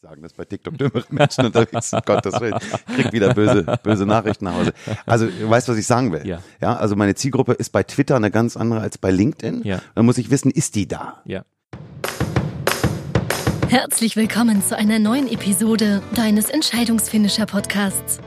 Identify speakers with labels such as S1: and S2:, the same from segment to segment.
S1: sagen das bei TikTok dümmere Menschen unterwegs sind, Gottes Willen. Ich krieg wieder böse, böse Nachrichten nach Hause. Also, du weißt, was ich sagen will.
S2: Ja.
S1: ja. Also meine Zielgruppe ist bei Twitter eine ganz andere als bei LinkedIn.
S2: Ja.
S1: Dann muss ich wissen, ist die da?
S2: Ja.
S3: Herzlich willkommen zu einer neuen Episode deines Entscheidungsfinisher Podcasts.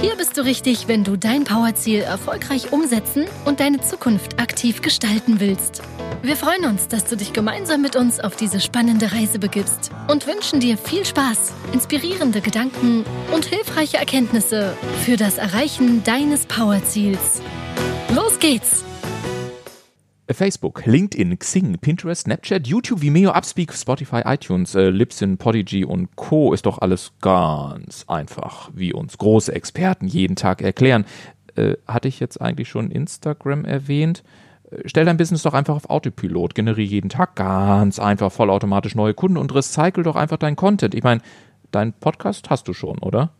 S3: Hier bist du richtig, wenn du dein Powerziel erfolgreich umsetzen und deine Zukunft aktiv gestalten willst. Wir freuen uns, dass du dich gemeinsam mit uns auf diese spannende Reise begibst und wünschen dir viel Spaß, inspirierende Gedanken und hilfreiche Erkenntnisse für das Erreichen deines Powerziels. Los geht's!
S2: Facebook, LinkedIn, Xing, Pinterest, Snapchat, YouTube, Vimeo, Upspeak, Spotify, iTunes, äh, Libsyn, Podigy und Co. ist doch alles ganz einfach, wie uns große Experten jeden Tag erklären. Äh, hatte ich jetzt eigentlich schon Instagram erwähnt? Äh, Stell dein Business doch einfach auf Autopilot, generiere jeden Tag ganz einfach vollautomatisch neue Kunden und recycle doch einfach deinen Content. Ich meine, deinen Podcast hast du schon, oder?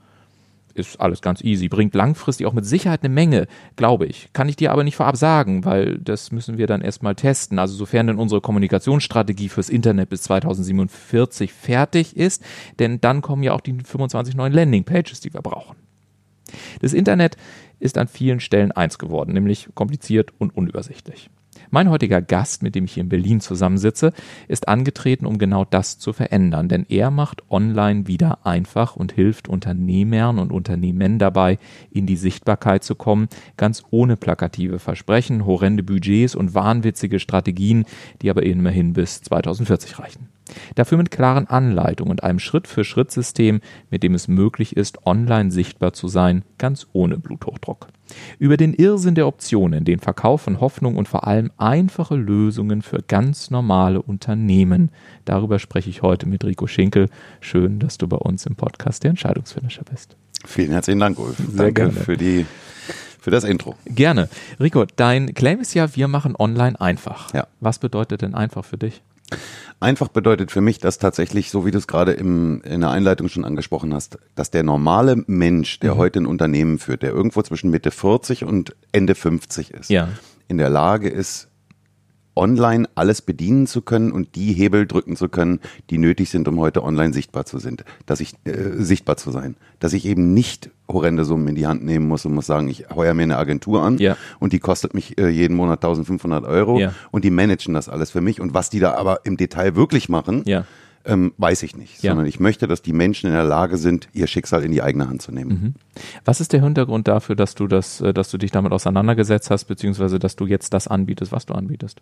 S2: Ist alles ganz easy, bringt langfristig auch mit Sicherheit eine Menge, glaube ich. Kann ich dir aber nicht vorab sagen, weil das müssen wir dann erstmal testen. Also sofern denn unsere Kommunikationsstrategie fürs Internet bis 2047 fertig ist, denn dann kommen ja auch die 25 neuen Landingpages, die wir brauchen. Das Internet ist an vielen Stellen eins geworden, nämlich kompliziert und unübersichtlich. Mein heutiger Gast, mit dem ich hier in Berlin zusammensitze, ist angetreten, um genau das zu verändern, denn er macht online wieder einfach und hilft Unternehmern und Unternehmen dabei, in die Sichtbarkeit zu kommen, ganz ohne plakative Versprechen, horrende Budgets und wahnwitzige Strategien, die aber immerhin bis 2040 reichen. Dafür mit klaren Anleitungen und einem Schritt-für-Schritt-System, mit dem es möglich ist, online sichtbar zu sein, ganz ohne Bluthochdruck. Über den Irrsinn der Optionen, den Verkauf von Hoffnung und vor allem einfache Lösungen für ganz normale Unternehmen. Darüber spreche ich heute mit Rico Schinkel. Schön, dass du bei uns im Podcast der Entscheidungsfinisher bist.
S1: Vielen herzlichen Dank, Ulf.
S2: Sehr
S1: Danke
S2: gerne.
S1: für die für das Intro.
S2: Gerne. Rico, dein Claim ist ja, wir machen online einfach.
S1: Ja.
S2: Was bedeutet denn einfach für dich?
S1: Einfach bedeutet für mich, dass tatsächlich, so wie du es gerade im, in der Einleitung schon angesprochen hast, dass der normale Mensch,
S2: Mhm.
S1: der heute ein Unternehmen führt, der irgendwo zwischen Mitte 40 und Ende 50 ist,
S2: Ja.
S1: in der Lage ist, online alles bedienen zu können und die Hebel drücken zu können, die nötig sind, um heute online sichtbar zu sind, dass ich äh, sichtbar zu sein, dass ich eben nicht horrende Summen in die Hand nehmen muss und muss sagen, ich heuer mir eine Agentur an
S2: Ja.
S1: und die kostet mich äh, jeden Monat 1500 Euro
S2: Ja.
S1: und die managen das alles für mich und was die da aber im Detail wirklich machen,
S2: Ja.
S1: ähm, weiß ich nicht, sondern ich möchte, dass die Menschen in der Lage sind, ihr Schicksal in die eigene Hand zu nehmen.
S2: Was ist der Hintergrund dafür, dass du das, äh, dass du dich damit auseinandergesetzt hast, beziehungsweise dass du jetzt das anbietest, was du anbietest?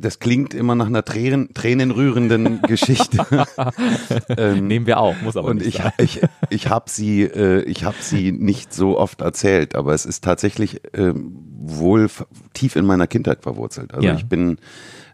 S1: Das klingt immer nach einer Tränen, tränenrührenden Geschichte. ähm,
S2: Nehmen wir auch, muss aber
S1: und
S2: nicht
S1: ich,
S2: sein.
S1: ich, ich habe sie, äh, ich habe sie nicht so oft erzählt, aber es ist tatsächlich ähm, wohl tief in meiner Kindheit verwurzelt. Also
S2: Ja.
S1: ich bin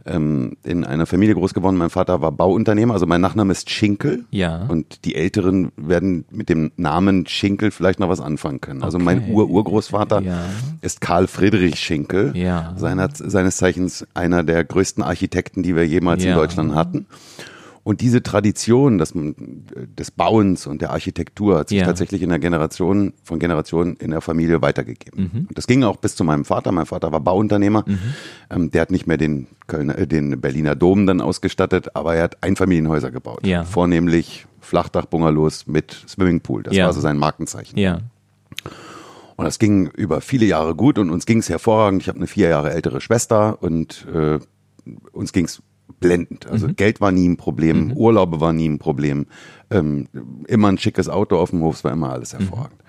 S1: ähm, in einer Familie groß geworden. Mein Vater war Bauunternehmer, also mein Nachname ist Schinkel.
S2: Ja.
S1: Und die Älteren werden mit dem Namen Schinkel vielleicht noch was anfangen können. Also mein
S2: Okay.
S1: Ur-Urgroßvater
S2: Ja.
S1: ist Karl Friedrich Schinkel,
S2: Ja.
S1: seiner, seines Zeichens einer der größten Architekten, die wir jemals
S2: Ja.
S1: in Deutschland hatten. Und diese Tradition des, des Bauens und der Architektur hat sich
S2: Ja.
S1: tatsächlich in der Generation, von Generation in der Familie weitergegeben.
S2: Mhm.
S1: Und das ging auch bis zu meinem Vater. Mein Vater war Bauunternehmer. Ähm, der hat nicht mehr den Kölner, äh, den Berliner Dom dann ausgestattet, aber er hat Einfamilienhäuser gebaut.
S2: Ja.
S1: Vornehmlich Flachdach-Bungalows mit Swimmingpool. Das
S2: Ja.
S1: war so sein Markenzeichen.
S2: Ja.
S1: Und das ging über viele Jahre gut und uns ging es hervorragend. Ich habe eine vier Jahre ältere Schwester und äh, uns ging es blendend. Also Geld war nie ein Problem, Urlaube war nie ein Problem, ähm, immer ein schickes Auto auf dem Hof, es war immer alles hervorragend.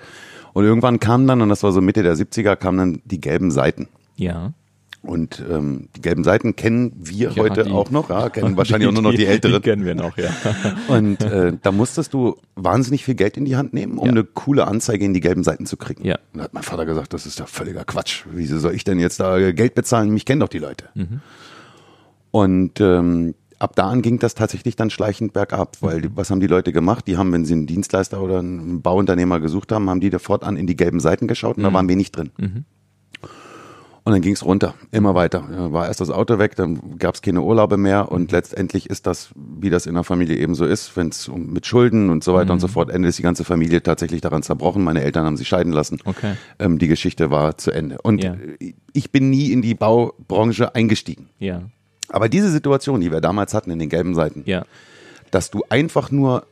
S1: Und irgendwann kam dann, und das war so Mitte der 70er, kamen dann die gelben Seiten.
S2: Ja.
S1: Und ähm, die gelben Seiten kennen wir
S2: Ja,
S1: heute
S2: die-
S1: auch noch, ja, kennen wahrscheinlich auch nur noch die Älteren.
S2: Die kennen wir noch, ja.
S1: Und äh, da musstest du wahnsinnig viel Geld in die Hand nehmen, um
S2: Ja.
S1: eine coole Anzeige in die gelben Seiten zu kriegen.
S2: Ja.
S1: Und da hat mein Vater gesagt, das ist doch völliger Quatsch. Wieso soll ich denn jetzt da Geld bezahlen? Mich kennen doch die Leute.
S2: Mhm.
S1: Und ähm, ab da an ging das tatsächlich dann schleichend bergab, weil
S2: Mhm.
S1: was haben die Leute gemacht? Die haben, wenn sie einen Dienstleister oder einen Bauunternehmer gesucht haben, haben die da fortan in die gelben Seiten geschaut und da waren wenig drin. Und dann ging es runter, immer weiter. War erst das Auto weg, dann gab es keine Urlaube mehr und letztendlich ist das, wie das in der Familie eben so ist, wenn es um, mit Schulden und so weiter und so fort endet, ist die ganze Familie tatsächlich daran zerbrochen. Meine Eltern haben sich scheiden lassen.
S2: Okay.
S1: Ähm, die Geschichte war zu Ende. Und äh, ich bin nie in die Baubranche eingestiegen.
S2: Ja.
S1: Aber diese Situation, die wir damals hatten in den gelben Seiten,
S2: Ja.
S1: dass du einfach nur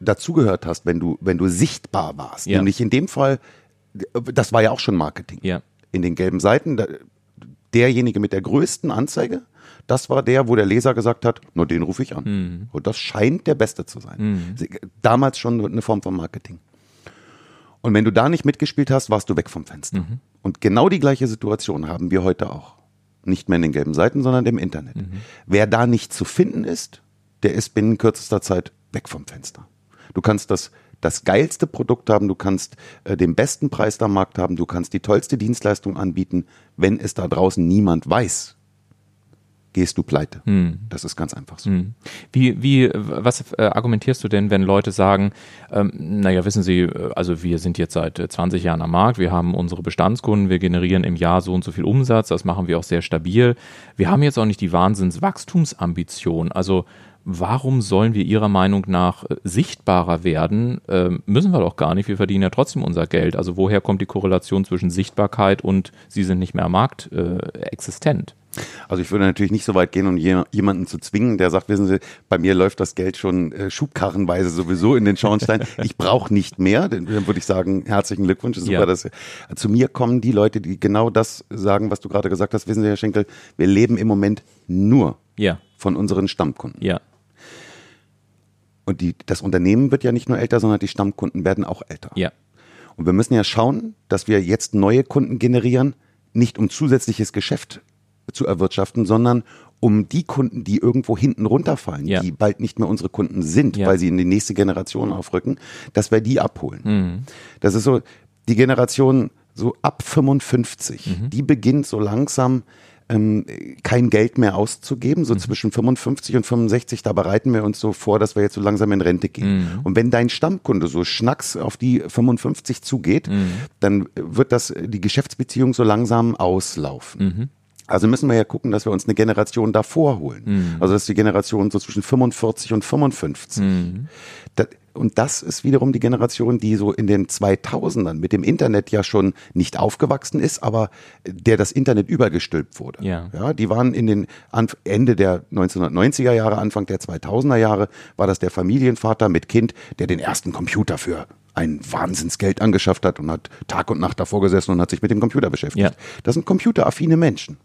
S1: dazugehört hast, wenn du, wenn du sichtbar warst.
S2: Ja.
S1: Nämlich in dem Fall, das war ja auch schon Marketing.
S2: Ja.
S1: In den gelben Seiten, derjenige mit der größten Anzeige, das war der, wo der Leser gesagt hat, nur den rufe ich an.
S2: Mhm.
S1: Und das scheint der Beste zu sein. Sie- Damals schon eine Form von Marketing. Und wenn du da nicht mitgespielt hast, warst du weg vom Fenster.
S2: Mhm.
S1: Und genau die gleiche Situation haben wir heute auch. Nicht mehr in den gelben Seiten, sondern im Internet.
S2: Mhm.
S1: Wer da nicht zu finden ist, der ist binnen kürzester Zeit weg vom Fenster. Du kannst das, das geilste Produkt haben, du kannst äh, den besten Preis am Markt haben, du kannst die tollste Dienstleistung anbieten. Wenn es da draußen niemand weiß, gehst du pleite. Das ist ganz einfach so.
S2: Wie, wie, was äh, argumentierst du denn, wenn Leute sagen, ähm, naja, wissen Sie, äh, also wir sind jetzt seit äh, 20 Jahren am Markt, wir haben unsere Bestandskunden, wir generieren im Jahr so und so viel Umsatz, das machen wir auch sehr stabil. Wir haben jetzt auch nicht die Wahnsinnswachstumsambition. Also warum sollen wir Ihrer Meinung nach äh, sichtbarer werden? Ähm, müssen wir doch gar nicht, wir verdienen ja trotzdem unser Geld. Also woher kommt die Korrelation zwischen Sichtbarkeit und Sie sind nicht mehr am Markt äh, existent?
S1: Also ich würde natürlich nicht so weit gehen, um je, jemanden zu zwingen, der sagt, wissen Sie, bei mir läuft das Geld schon äh, schubkarrenweise sowieso in den Schornstein. Ich brauche nicht mehr. Dann würde ich sagen, herzlichen Glückwunsch. Super,
S2: Ja.
S1: dass zu mir kommen die Leute, die genau das sagen, was du gerade gesagt hast. Wissen Sie, Herr Schenkel, wir leben im Moment nur
S2: Ja,
S1: von unseren Stammkunden.
S2: ja,
S1: Und die, das Unternehmen wird ja nicht nur älter, sondern die Stammkunden werden auch älter.
S2: ja,
S1: Und wir müssen ja schauen, dass wir jetzt neue Kunden generieren, nicht um zusätzliches Geschäft zu erwirtschaften, sondern um die Kunden, die irgendwo hinten runterfallen,
S2: Ja.
S1: die bald nicht mehr unsere Kunden sind,
S2: Ja.
S1: weil sie in die nächste Generation aufrücken, dass wir die abholen.
S2: Mhm.
S1: Das ist so, die Generation so ab 55,
S2: Mhm.
S1: die beginnt so langsam ähm, kein Geld mehr auszugeben,
S2: Mhm.
S1: so zwischen 55 und 65, da bereiten wir uns so vor, dass wir jetzt so langsam in Rente gehen.
S2: Mhm.
S1: Und wenn dein Stammkunde so schnacks auf die 55 zugeht,
S2: Mhm.
S1: dann wird das die Geschäftsbeziehung so langsam auslaufen. Also müssen wir ja gucken, dass wir uns eine Generation davor holen. Also das ist die Generation so zwischen 45 und 55. Das, und das ist wiederum die Generation, die so in den 2000ern mit dem Internet ja schon nicht aufgewachsen ist, aber der das Internet übergestülpt wurde.
S2: Ja.
S1: Ja, die waren in den Anf Ende der 1990er Jahre, Anfang der 2000er Jahre, war das der Familienvater mit Kind, der den ersten Computer für ein Wahnsinnsgeld angeschafft hat und hat Tag und Nacht davor gesessen und hat sich mit dem Computer beschäftigt.
S2: Ja.
S1: Das sind computeraffine Menschen.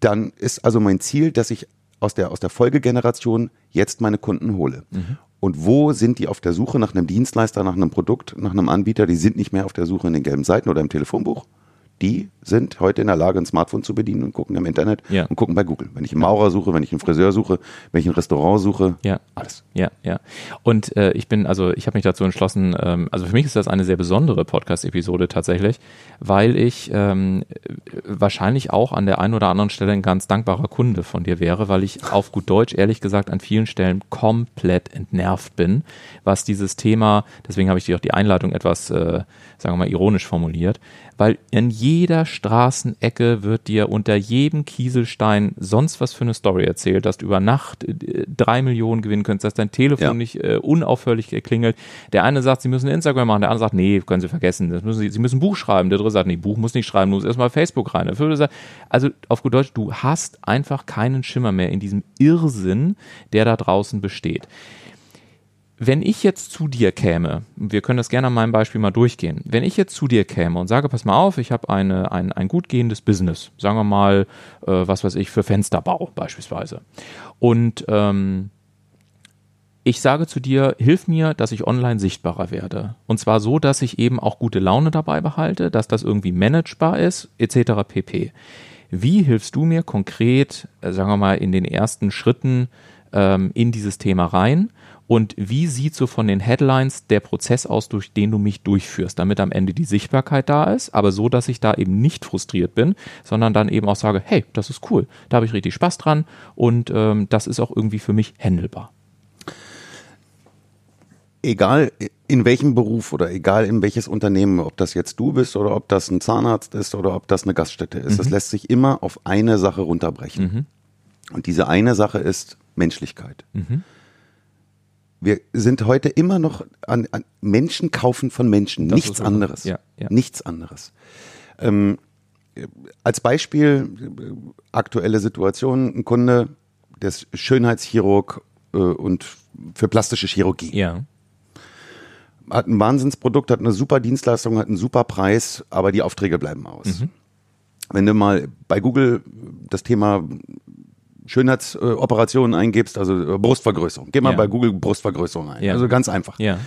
S1: Dann ist also mein Ziel, dass ich aus der, aus der Folgegeneration jetzt meine Kunden hole. Und wo sind die auf der Suche nach einem Dienstleister, nach einem Produkt, nach einem Anbieter? Die sind nicht mehr auf der Suche in den gelben Seiten oder im Telefonbuch. Die sind heute in der Lage, ein Smartphone zu bedienen und gucken im Internet
S2: Ja.
S1: und gucken bei Google. Wenn ich einen Maurer suche, wenn ich einen Friseur suche, wenn ich ein Restaurant suche,
S2: Ja.
S1: alles.
S2: Ja, ja. Und äh, ich bin, also ich habe mich dazu entschlossen, ähm, also für mich ist das eine sehr besondere Podcast-Episode tatsächlich, weil ich ähm, wahrscheinlich auch an der einen oder anderen Stelle ein ganz dankbarer Kunde von dir wäre, weil ich auf gut Deutsch ehrlich gesagt an vielen Stellen komplett entnervt bin, was dieses Thema, deswegen habe ich dir auch die Einleitung etwas, äh, sagen wir mal, ironisch formuliert, weil in jeder Straßenecke wird dir unter jedem Kieselstein sonst was für eine Story erzählt, dass du über Nacht äh, drei Millionen gewinnen könntest, dass dein Telefon
S1: Ja.
S2: nicht äh, unaufhörlich klingelt. Der eine sagt, sie müssen Instagram machen, der andere sagt, nee, können sie vergessen, das müssen sie, sie müssen ein Buch schreiben. Der dritte sagt, nee, Buch muss nicht schreiben, du musst erstmal Facebook rein. Der vierte sagt, also auf gut Deutsch, du hast einfach keinen Schimmer mehr in diesem Irrsinn, der da draußen besteht wenn ich jetzt zu dir käme, wir können das gerne an meinem Beispiel mal durchgehen, wenn ich jetzt zu dir käme und sage, pass mal auf, ich habe eine, ein, ein gut gehendes Business, sagen wir mal, äh, was weiß ich, für Fensterbau beispielsweise. Und ähm, ich sage zu dir, hilf mir, dass ich online sichtbarer werde. Und zwar so, dass ich eben auch gute Laune dabei behalte, dass das irgendwie managebar ist, etc. pp. Wie hilfst du mir konkret, äh, sagen wir mal, in den ersten Schritten ähm, in dieses Thema rein? Und wie sieht so von den Headlines der Prozess aus, durch den du mich durchführst, damit am Ende die Sichtbarkeit da ist, aber so, dass ich da eben nicht frustriert bin, sondern dann eben auch sage, hey, das ist cool, da habe ich richtig Spaß dran und ähm, das ist auch irgendwie für mich handelbar.
S1: egal in welchem Beruf oder egal in welches Unternehmen, ob das jetzt du bist oder ob das ein Zahnarzt ist oder ob das eine Gaststätte ist, das lässt sich immer auf eine Sache runterbrechen. Und diese eine Sache ist Menschlichkeit. Wir sind heute immer noch an, an Menschen kaufen von Menschen,
S2: Das
S1: nichts anderes.
S2: Ja, ja.
S1: Nichts anderes. Ähm, als Beispiel, aktuelle Situation, ein Kunde, der ist Schönheitschirurg äh, und für plastische Chirurgie.
S2: Ja.
S1: Hat ein Wahnsinnsprodukt, hat eine super Dienstleistung, hat einen super Preis, aber die Aufträge bleiben aus. Wenn du mal bei Google das Thema Schönheitsoperationen eingibst, also äh, Brustvergrößerung. Geh mal
S2: Ja.
S1: bei Google Brustvergrößerung ein.
S2: Ja.
S1: Also ganz einfach.
S2: Ja.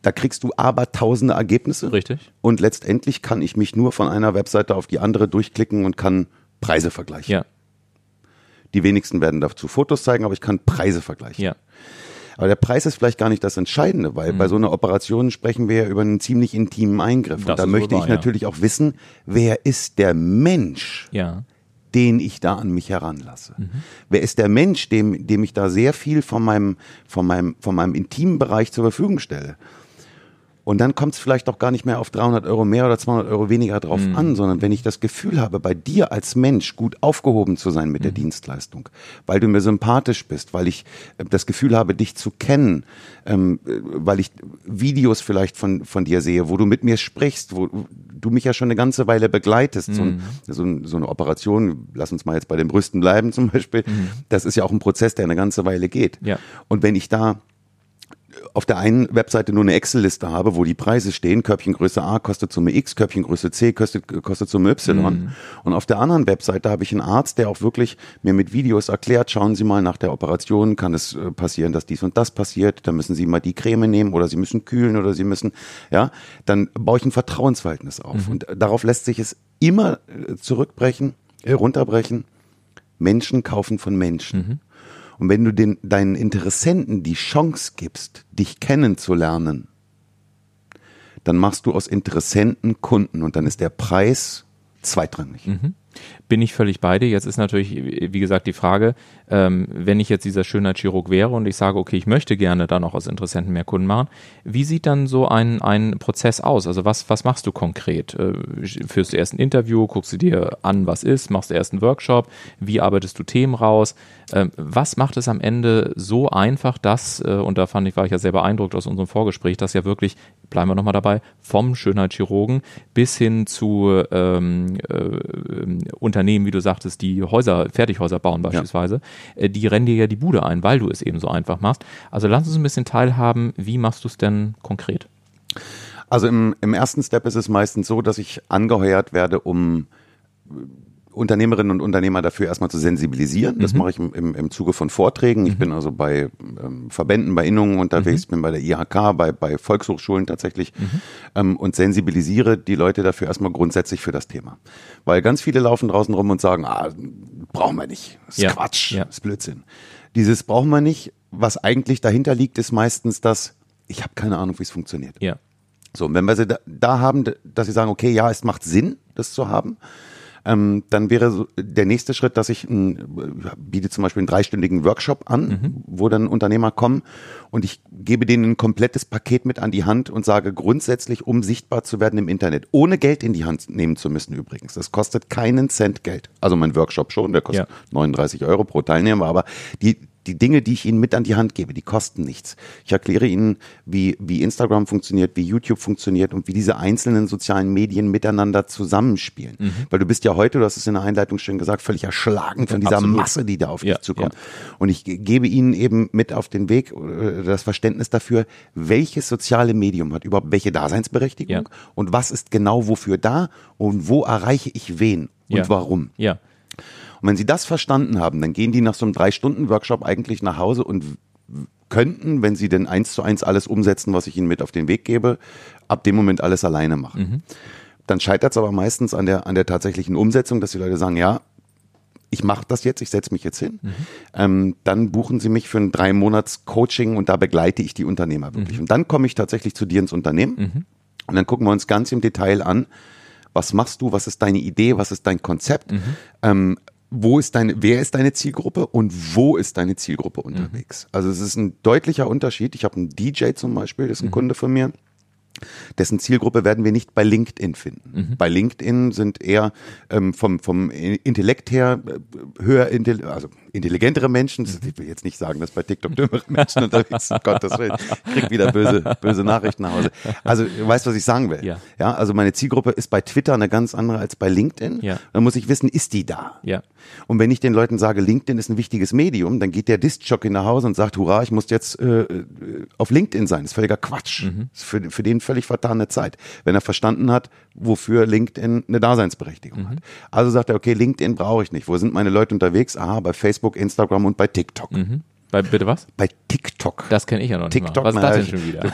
S1: Da kriegst du aber tausende Ergebnisse.
S2: Richtig.
S1: Und letztendlich kann ich mich nur von einer Webseite auf die andere durchklicken und kann Preise vergleichen.
S2: Ja.
S1: Die wenigsten werden dazu Fotos zeigen, aber ich kann Preise vergleichen.
S2: Ja.
S1: Aber der Preis ist vielleicht gar nicht das Entscheidende, weil bei so einer Operation sprechen wir ja über einen ziemlich intimen Eingriff.
S2: Das
S1: und da möchte
S2: wohl
S1: ich
S2: wahr, ja.
S1: natürlich auch wissen, wer ist der Mensch,
S2: Ja.
S1: Den ich da an mich heranlasse?
S2: Mhm.
S1: Wer ist der Mensch, dem, dem ich da sehr viel von meinem, von meinem, von meinem intimen Bereich zur Verfügung stelle? Und dann kommt es vielleicht auch gar nicht mehr auf 300 Euro mehr oder 200 Euro weniger drauf
S2: Mhm.
S1: an, sondern wenn ich das Gefühl habe, bei dir als Mensch gut aufgehoben zu sein mit
S2: Mhm.
S1: der Dienstleistung, weil du mir sympathisch bist, weil ich äh, das Gefühl habe, dich zu kennen, ähm, äh, weil ich Videos vielleicht von, von dir sehe, wo du mit mir sprichst, wo du mich ja schon eine ganze Weile begleitest. So, ein, so, ein, so eine Operation, lass uns mal jetzt bei den Brüsten bleiben zum Beispiel, das ist ja auch ein Prozess, der eine ganze Weile geht.
S2: Ja.
S1: Und wenn ich da auf der einen Webseite nur eine Excel-Liste habe, wo die Preise stehen, Körbchengröße A kostet Summe X, Körbchengröße C kostet, kostet Summe Y. Und auf der anderen Webseite habe ich einen Arzt, der auch wirklich mir mit Videos erklärt, schauen Sie mal nach der Operation, kann es äh, passieren, dass dies und das passiert, dann müssen Sie mal die Creme nehmen oder Sie müssen kühlen oder Sie müssen, ja, dann baue ich ein Vertrauensverhältnis auf. Und darauf lässt sich es immer äh, zurückbrechen, äh, runterbrechen. Menschen kaufen von Menschen. Und wenn du den, deinen Interessenten die Chance gibst, dich kennenzulernen, dann machst du aus Interessenten Kunden und dann ist der Preis zweitrangig.
S2: Bin ich völlig bei dir. Jetzt ist natürlich, wie gesagt, die Frage, ähm, wenn ich jetzt dieser Schönheitschirurg wäre und ich sage, okay, ich möchte gerne dann auch aus Interessenten mehr Kunden machen, wie sieht dann so ein, ein Prozess aus? Also was, was machst du konkret? Äh, führst du erst ein Interview, guckst du dir an, was ist, machst du erst einen Workshop, wie arbeitest du Themen raus? Ähm, was macht es am Ende so einfach, dass, äh, und da fand ich, war ich ja sehr beeindruckt aus unserem Vorgespräch, dass ja wirklich, bleiben wir nochmal dabei, vom Schönheitschirurgen bis hin zu ähm, äh, Unternehmen, wie du sagtest, die Häuser, Fertighäuser bauen beispielsweise, äh, die rennen dir ja die Bude ein, weil du es eben so einfach machst. Also lass uns ein bisschen teilhaben, wie machst du es denn konkret?
S1: Also im, im ersten Step ist es meistens so, dass ich angeheuert werde, um Unternehmerinnen und Unternehmer dafür erstmal zu sensibilisieren. Das mache ich im, im, im Zuge von Vorträgen. Ich bin also bei ähm, Verbänden, bei Innungen unterwegs, bin bei der IHK, bei, bei Volkshochschulen tatsächlich ähm, und sensibilisiere die Leute dafür erstmal grundsätzlich für das Thema. Weil ganz viele laufen draußen rum und sagen, ah, brauchen wir nicht. Das ist
S2: Ja,
S1: Quatsch,
S2: ja.
S1: das ist Blödsinn. Dieses brauchen wir nicht. Was eigentlich dahinter liegt, ist meistens das, ich habe keine Ahnung, wie es funktioniert.
S2: Ja.
S1: So, und wenn wir sie da, da haben, dass sie sagen, okay, ja, es macht Sinn, das zu haben, ähm, dann wäre so der nächste Schritt, dass ich ein, biete zum Beispiel einen dreistündigen Workshop an, wo dann Unternehmer kommen und ich gebe denen ein komplettes Paket mit an die Hand und sage grundsätzlich, um sichtbar zu werden im Internet, ohne Geld in die Hand nehmen zu müssen übrigens. Das kostet keinen Cent Geld. Also mein Workshop schon, der kostet
S2: Ja.
S1: 39 Euro pro Teilnehmer, aber die, die Dinge, die ich Ihnen mit an die Hand gebe, die kosten nichts. Ich erkläre Ihnen, wie, wie Instagram funktioniert, wie YouTube funktioniert und wie diese einzelnen sozialen Medien miteinander zusammenspielen.
S2: Mhm.
S1: Weil du bist ja heute, du hast es in der Einleitung schön gesagt, völlig erschlagen von dieser
S2: Absolut.
S1: Masse, die da auf
S2: Ja,
S1: dich zukommt. Und ich ge- gebe Ihnen eben mit auf den Weg äh, das Verständnis dafür, welches soziale Medium hat überhaupt welche Daseinsberechtigung
S2: Ja.
S1: und was ist genau wofür da und wo erreiche ich wen und
S2: Ja.
S1: warum.
S2: Ja.
S1: Und wenn sie das verstanden haben, dann gehen die nach so einem Drei-Stunden-Workshop eigentlich nach Hause und könnten, wenn sie denn eins zu eins alles umsetzen, was ich ihnen mit auf den Weg gebe, ab dem Moment alles alleine machen. Dann scheitert es aber meistens an der, an der tatsächlichen Umsetzung, dass die Leute sagen, ja, ich mache das jetzt, ich setze mich jetzt hin. Ähm, dann buchen sie mich für ein drei Monats Coaching und da begleite ich die Unternehmer wirklich. Und dann komme ich tatsächlich zu dir ins Unternehmen und dann gucken wir uns ganz im Detail an, was machst du, was ist deine Idee, was ist dein Konzept, ähm, wo ist deine, wer ist deine Zielgruppe und wo ist deine Zielgruppe unterwegs? Also es ist ein deutlicher Unterschied. Ich habe einen DJ zum Beispiel, das ist ein Kunde von mir. Dessen Zielgruppe werden wir nicht bei LinkedIn finden. Bei LinkedIn sind eher ähm, vom, vom Intellekt her äh, höher, also intelligentere Menschen, ich will jetzt nicht sagen, dass bei TikTok dümmere Menschen unterwegs sind, Gottes Willen, ich krieg wieder böse, böse Nachrichten nach Hause. Also, du weißt, was ich sagen will.
S2: Ja.
S1: ja also meine Zielgruppe ist bei Twitter eine ganz andere als bei LinkedIn.
S2: Ja.
S1: Dann muss ich wissen, ist die da?
S2: Ja.
S1: Und wenn ich den Leuten sage, LinkedIn ist ein wichtiges Medium, dann geht der Diskjockey nach Hause und sagt, hurra, ich muss jetzt äh, äh, auf LinkedIn sein. Das ist völliger Quatsch.
S2: Mhm.
S1: Das ist für, für den völlig vertane Zeit. Wenn er verstanden hat, wofür LinkedIn eine Daseinsberechtigung
S2: Mhm.
S1: hat. Also sagt er, okay, LinkedIn brauche ich nicht. Wo sind meine Leute unterwegs? Aha, bei Facebook, Instagram und bei TikTok.
S2: Mhm. Bei, bitte was?
S1: Bei TikTok.
S2: Das kenne ich ja noch nicht
S1: TikTok,
S2: mal. Was ist das denn schon wieder?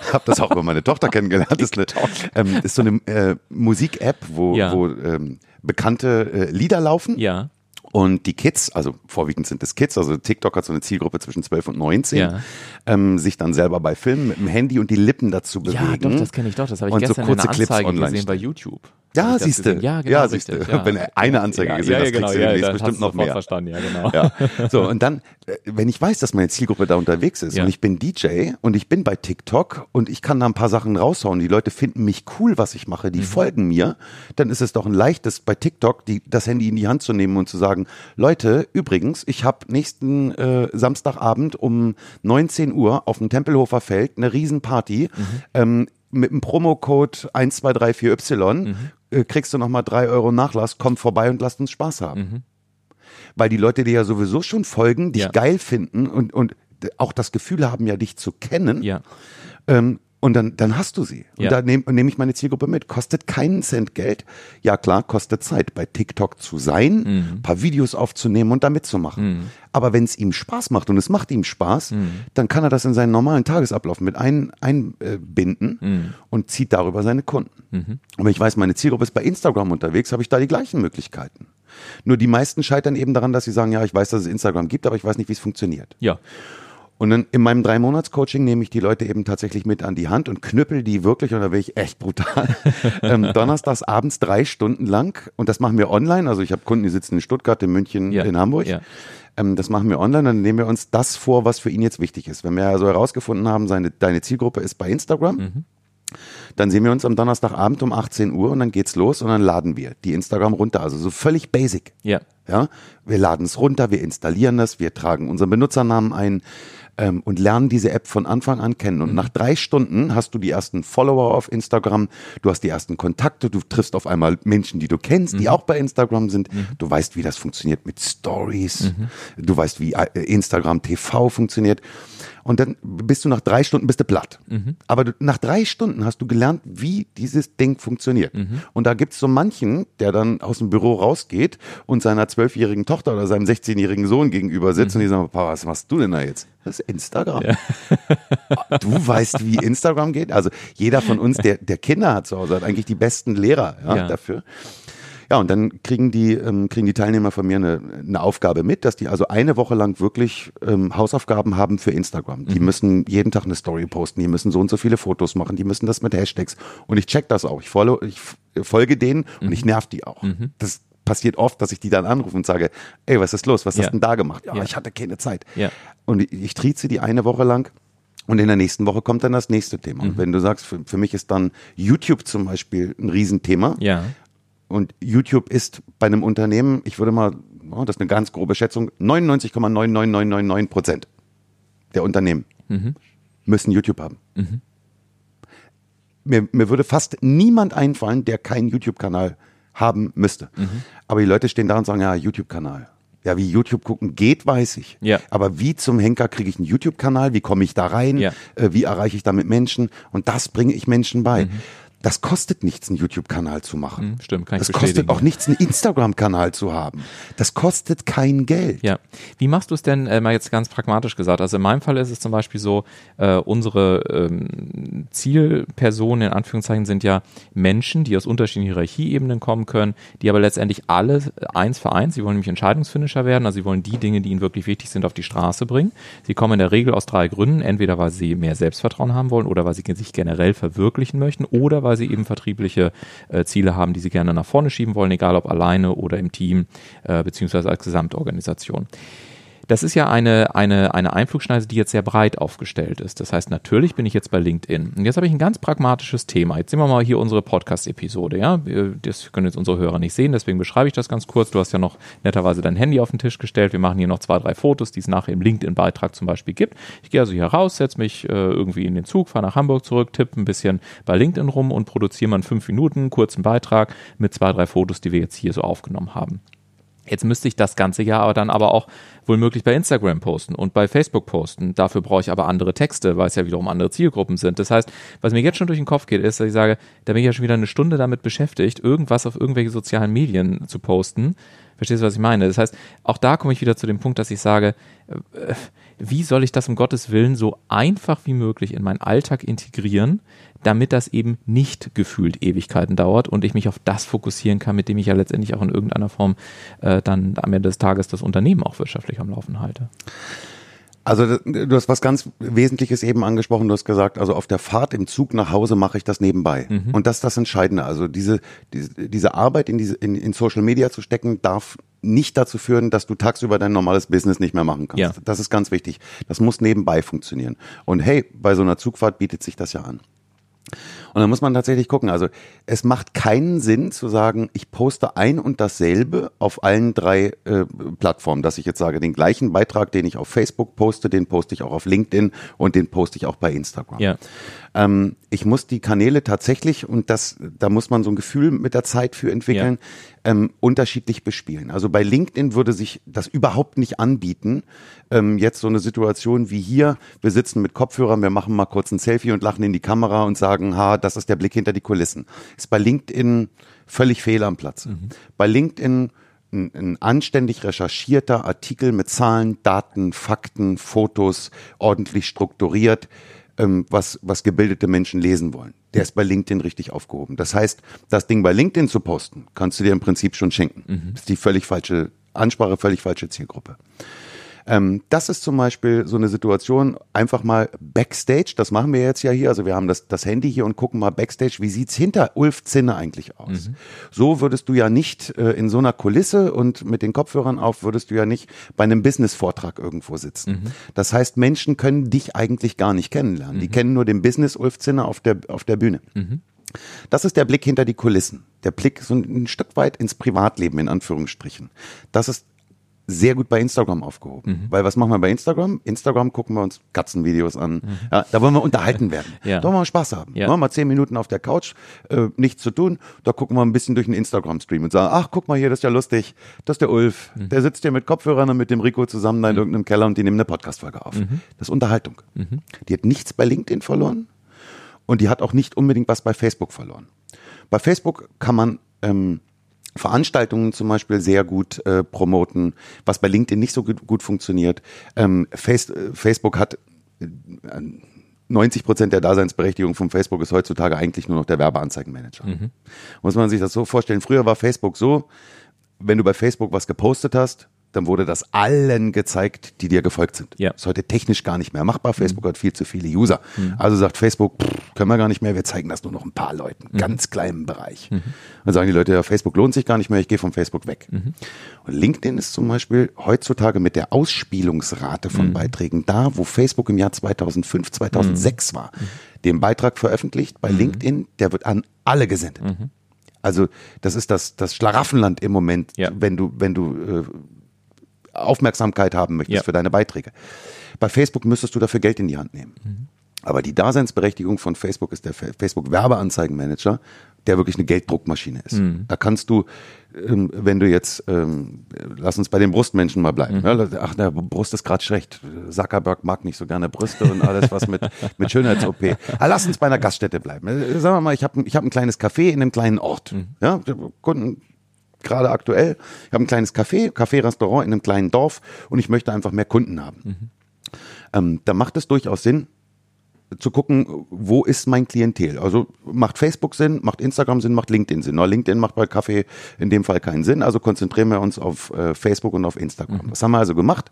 S1: Ich habe das auch über meine Tochter kennengelernt. Das ist, eine, ähm, ist so eine äh, Musik-App, wo,
S2: Ja.
S1: wo ähm, bekannte äh, Lieder laufen.
S2: Ja.
S1: Und die Kids, also vorwiegend sind es Kids, also TikTok hat so eine Zielgruppe zwischen 12 und 19,
S2: Ja.
S1: ähm, sich dann selber bei Filmen mit dem Handy und die Lippen dazu bewegen.
S2: Ja, doch, das kenne ich doch. Das habe ich
S1: Und so
S2: gestern in
S1: kurze
S2: einer
S1: Clips
S2: Anzeige
S1: online
S2: gesehen bei. YouTube.
S1: Ja, siehste.
S2: gesehen? Ja, genau.
S1: Ja,
S2: richtig,
S1: siehste. Wenn du eine Anzeige
S2: ja,
S1: gesehen
S2: ja,
S1: hast,
S2: ja, genau,
S1: kriegst du
S2: ja,
S1: demnächst bestimmt
S2: du
S1: noch mehr.
S2: verstanden, ja, genau.
S1: Ja. So, und dann, äh, wenn ich weiß, dass meine Zielgruppe da unterwegs ist
S2: Ja.
S1: und ich bin DJ und ich bin bei TikTok und ich kann da ein paar Sachen raushauen, die Leute finden mich cool, was ich mache, die
S2: Mhm.
S1: folgen mir, dann ist es doch ein leichtes, bei TikTok die, das Handy in die Hand zu nehmen und zu sagen, Leute, übrigens, ich habe nächsten äh, Samstagabend um 19 Uhr auf dem Tempelhofer Feld eine Riesenparty
S2: Mhm.
S1: ähm, mit dem Promocode 1234Y
S2: Mhm.
S1: Äh, kriegst du nochmal drei Euro Nachlass, komm vorbei und lasst uns Spaß haben
S2: Mhm.
S1: weil die Leute dir ja sowieso schon folgen, dich
S2: Ja.
S1: geil finden und, und auch das Gefühl haben, ja dich zu kennen.
S2: Ja.
S1: Ähm, und dann, dann hast du sie. Und
S2: Ja.
S1: da nehme nehm ich meine Zielgruppe mit. Kostet keinen Cent Geld. Ja klar, kostet Zeit, bei TikTok zu sein,
S2: Mhm.
S1: ein paar Videos aufzunehmen und da mitzumachen. Aber wenn es ihm Spaß macht und es macht ihm Spaß,
S2: Mhm.
S1: dann kann er das in seinen normalen Tagesablauf mit ein, einbinden
S2: Mhm.
S1: und zieht darüber seine Kunden. Und wenn ich weiß, meine Zielgruppe ist bei Instagram unterwegs, habe ich da die gleichen Möglichkeiten. Nur die meisten scheitern eben daran, dass sie sagen, ja, ich weiß, dass es Instagram gibt, aber ich weiß nicht, wie es funktioniert.
S2: Ja.
S1: Und dann in meinem Drei-Monats-Coaching nehme ich die Leute eben tatsächlich mit an die Hand und knüppel die wirklich, und da bin ich echt brutal, ähm, donnerstags abends drei Stunden lang. Und das machen wir online. Also ich habe Kunden, die sitzen in Stuttgart, in München,
S2: Ja.
S1: in Hamburg.
S2: Ja.
S1: Ähm, das machen wir online. Dann nehmen wir uns das vor, was für ihn jetzt wichtig ist. Wenn wir also herausgefunden haben, seine, deine Zielgruppe ist bei Instagram,
S2: Mhm.
S1: dann sehen wir uns am Donnerstagabend um 18 Uhr und dann geht's los und dann laden wir die Instagram runter. Also so völlig basic.
S2: Ja.
S1: Ja, wir laden es runter, wir installieren das, wir tragen unseren Benutzernamen ein ähm, und lernen diese App von Anfang an kennen. Und nach drei Stunden hast du die ersten Follower auf Instagram, du hast die ersten Kontakte, du triffst auf einmal Menschen, die du kennst, die auch bei Instagram sind. Du weißt, wie das funktioniert mit Stories. Du weißt, wie äh, Instagram TV funktioniert. Und dann bist du nach drei Stunden bist du platt. Aber du, nach drei Stunden hast du gelernt, wie dieses Ding funktioniert. Und da gibt's so manchen, der dann aus dem Büro rausgeht und seiner zwölfjährigen Tochter oder seinem 16-jährigen Sohn gegenüber sitzt und die sagen, Papa, was machst du denn da jetzt? Das ist Instagram. Du weißt, wie Instagram geht? Also jeder von uns, der, der Kinder hat zu Hause, hat eigentlich die besten Lehrer ja,
S2: Ja.
S1: dafür. Ja, und dann kriegen die, ähm, kriegen die Teilnehmer von mir eine, eine Aufgabe mit, dass die also eine Woche lang wirklich ähm, Hausaufgaben haben für Instagram. Die müssen jeden Tag eine Story posten, die müssen so und so viele Fotos machen, die müssen das mit Hashtags. Und ich check das auch. Ich, follow, ich folge denen und ich nerv die auch. Das passiert oft, dass ich die dann anrufe und sage, ey, was ist los? Was
S2: Ja.
S1: hast du denn da gemacht? Ja,
S2: Ja.
S1: ich hatte keine Zeit.
S2: Ja.
S1: Und ich, ich trieze die eine Woche lang. Und in der nächsten Woche kommt dann das nächste Thema. Und wenn du sagst, für, für mich ist dann YouTube zum Beispiel ein Riesenthema.
S2: Ja.
S1: Und YouTube ist bei einem Unternehmen, ich würde mal, oh, das ist eine ganz grobe Schätzung, 99,99999 Prozent der Unternehmen müssen YouTube haben. Mir, mir würde fast niemand einfallen, der keinen YouTube-Kanal haben müsste. Aber die Leute stehen da und sagen, ja, YouTube-Kanal. Ja, wie YouTube gucken geht, weiß ich.
S2: Ja.
S1: Aber wie zum Henker kriege ich einen YouTube-Kanal? Wie komme ich da rein?
S2: Ja.
S1: Äh, wie erreiche ich damit Menschen? Und das bringe ich Menschen bei. Das kostet nichts, einen YouTube-Kanal zu machen.
S2: Mhm, stimmt, kann ich
S1: Das kostet auch nichts, einen Instagram-Kanal zu haben. Das kostet kein Geld.
S2: Ja. Wie machst du es denn, äh, mal jetzt ganz pragmatisch gesagt? Also in meinem Fall ist es zum Beispiel so, äh, unsere ähm, Zielpersonen in Anführungszeichen sind ja Menschen, die aus unterschiedlichen Hierarchieebenen kommen können, die aber letztendlich alle eins für eins, sie wollen nämlich Entscheidungsfinisher werden, also sie wollen die Dinge, die ihnen wirklich wichtig sind, auf die Straße bringen. Sie kommen in der Regel aus drei Gründen, entweder weil sie mehr Selbstvertrauen haben wollen oder weil sie sich generell verwirklichen möchten oder weil sie eben vertriebliche äh, Ziele haben, die sie gerne nach vorne schieben wollen, egal ob alleine oder im Team äh, beziehungsweise als Gesamtorganisation. Das ist ja eine, eine, eine Einflugschneise, die jetzt sehr breit aufgestellt ist. Das heißt, natürlich bin ich jetzt bei LinkedIn. Und jetzt habe ich ein ganz pragmatisches Thema. Jetzt sehen wir mal hier unsere Podcast-Episode. Ja? Das können jetzt unsere Hörer nicht sehen, deswegen beschreibe ich das ganz kurz. Du hast ja noch netterweise dein Handy auf den Tisch gestellt. Wir machen hier noch zwei, drei Fotos, die es nachher im LinkedIn-Beitrag zum Beispiel gibt. Ich gehe also hier raus, setze mich äh, irgendwie in den Zug, fahre nach Hamburg zurück, tippe ein bisschen bei LinkedIn rum und produziere mal einen fünf Minuten kurzen Beitrag mit zwei, drei Fotos, die wir jetzt hier so aufgenommen haben. Jetzt müsste ich das ganze Jahr aber dann aber auch wohl möglich bei Instagram posten und bei Facebook posten. Dafür brauche ich aber andere Texte, weil es ja wiederum andere Zielgruppen sind. Das heißt, was mir jetzt schon durch den Kopf geht, ist, dass ich sage, da bin ich ja schon wieder eine Stunde damit beschäftigt, irgendwas auf irgendwelche sozialen Medien zu posten. Verstehst du, was ich meine? Das heißt, auch da komme ich wieder zu dem Punkt, dass ich sage, äh, wie soll ich das um Gottes Willen so einfach wie möglich in meinen Alltag integrieren, damit das eben nicht gefühlt Ewigkeiten dauert und ich mich auf das fokussieren kann, mit dem ich ja letztendlich auch in irgendeiner Form äh, dann am Ende des Tages das Unternehmen auch wirtschaftlich am Laufen halte.
S1: Also du hast was ganz Wesentliches eben angesprochen. Du hast gesagt, also auf der Fahrt im Zug nach Hause mache ich das nebenbei. Mhm. Und das ist das Entscheidende. Also diese, diese, diese Arbeit in, diese, in, in Social Media zu stecken, darf nicht dazu führen, dass du tagsüber dein normales Business nicht mehr machen kannst. Ja. Das ist ganz wichtig. Das muss nebenbei funktionieren. Und hey, bei so einer Zugfahrt bietet sich das ja an. Und dann muss man tatsächlich gucken. Also es macht keinen Sinn zu sagen, ich poste ein und dasselbe auf allen drei äh, Plattformen, dass ich jetzt sage, den gleichen Beitrag, den ich auf Facebook poste, den poste ich auch auf LinkedIn und den poste ich auch bei Instagram. Ja. Ähm, ich muss die Kanäle tatsächlich, und das, da muss man so ein Gefühl mit der Zeit für entwickeln, ja. Ähm, unterschiedlich bespielen. Also bei LinkedIn würde sich das überhaupt nicht anbieten. Ähm, jetzt so eine Situation wie hier, wir sitzen mit Kopfhörern, wir machen mal kurz ein Selfie und lachen in die Kamera und sagen, ha, das ist der Blick hinter die Kulissen. Ist bei LinkedIn völlig fehl am Platz. Mhm. Bei LinkedIn ein, ein anständig recherchierter Artikel mit Zahlen, Daten, Fakten, Fotos, ordentlich strukturiert, ähm, was, was gebildete Menschen lesen wollen. Der ist bei LinkedIn richtig aufgehoben. Das heißt, das Ding bei LinkedIn zu posten, kannst du dir im Prinzip schon schenken. Mhm. Das ist die völlig falsche Ansprache, völlig falsche Zielgruppe. Ähm, das ist zum Beispiel so eine Situation, einfach mal Backstage, das machen wir jetzt ja hier, also wir haben das, das Handy hier und gucken mal Backstage, wie sieht's hinter Ulf Zinne eigentlich aus? Mhm. So würdest du ja nicht äh, in so einer Kulisse und mit den Kopfhörern auf, würdest du ja nicht bei einem Business-Vortrag irgendwo sitzen. Mhm. Das heißt, Menschen können dich eigentlich gar nicht kennenlernen. Mhm. Die kennen nur den Business Ulf Zinne auf der, auf der Bühne. Mhm. Das ist der Blick hinter die Kulissen. Der Blick so ein Stück weit ins Privatleben, in Anführungsstrichen. Das ist sehr gut bei Instagram aufgehoben. Mhm. Weil was machen wir bei Instagram? Instagram gucken wir uns Katzenvideos an. Mhm. Ja, da wollen wir unterhalten werden. ja. Da wollen wir Spaß haben. Ja. Mal zehn Minuten auf der Couch, äh, nichts zu tun. Da gucken wir ein bisschen durch den Instagram-Stream und sagen, ach, guck mal hier, das ist ja lustig. Das ist der Ulf. Mhm. Der sitzt hier mit Kopfhörern und mit dem Rico zusammen da in mhm. irgendeinem Keller und die nehmen eine Podcast-Folge auf. Mhm. Das ist Unterhaltung. Mhm. Die hat nichts bei LinkedIn verloren und die hat auch nicht unbedingt was bei Facebook verloren. Bei Facebook kann man ähm, Veranstaltungen zum Beispiel sehr gut äh, promoten, was bei LinkedIn nicht so gut, gut funktioniert. Ähm, Face, äh, Facebook hat äh, 90 Prozent der Daseinsberechtigung von Facebook ist heutzutage eigentlich nur noch der Werbeanzeigenmanager. Mhm. Muss man sich das so vorstellen. Früher war Facebook so, wenn du bei Facebook was gepostet hast, dann wurde das allen gezeigt, die dir gefolgt sind. Ja. Ist heute technisch gar nicht mehr machbar. Facebook mhm. hat viel zu viele User. Mhm. Also sagt Facebook, pff, können wir gar nicht mehr, wir zeigen das nur noch ein paar Leuten, mhm. ganz kleinen Bereich. Mhm. Dann sagen die Leute, ja, Facebook lohnt sich gar nicht mehr, ich gehe von Facebook weg. Mhm. Und LinkedIn ist zum Beispiel heutzutage mit der Ausspielungsrate von mhm. Beiträgen da, wo Facebook im Jahr 2005, 2006 war. Den Beitrag veröffentlicht bei LinkedIn, der wird an alle gesendet. Also das ist das, das Schlaraffenland im Moment, ja. wenn du, wenn du äh, Aufmerksamkeit haben möchtest ja. für deine Beiträge. Bei Facebook müsstest du dafür Geld in die Hand nehmen. Mhm. Aber die Daseinsberechtigung von Facebook ist der Facebook Werbeanzeigenmanager, der wirklich eine Gelddruckmaschine ist. Mhm. Da kannst du, ähm, wenn du jetzt, ähm, lass uns bei den Brustmenschen mal bleiben. Mhm. Ja, ach, der Brust ist gerade schlecht. Zuckerberg mag nicht so gerne Brüste und alles, was mit, mit Schönheits-OP. Ah, lass uns bei einer Gaststätte bleiben. Äh, sagen wir mal, ich habe ich hab ein kleines Café in einem kleinen Ort. Mhm. Ja, Kunden gerade aktuell. Ich habe ein kleines Café, Café-Restaurant in einem kleinen Dorf und ich möchte einfach mehr Kunden haben. Mhm. Ähm, da macht es durchaus Sinn, zu gucken, wo ist mein Klientel. Also macht Facebook Sinn, macht Instagram Sinn, macht LinkedIn Sinn. No, LinkedIn macht bei Kaffee in dem Fall keinen Sinn, also konzentrieren wir uns auf äh, Facebook und auf Instagram. Mhm. Was haben wir also gemacht?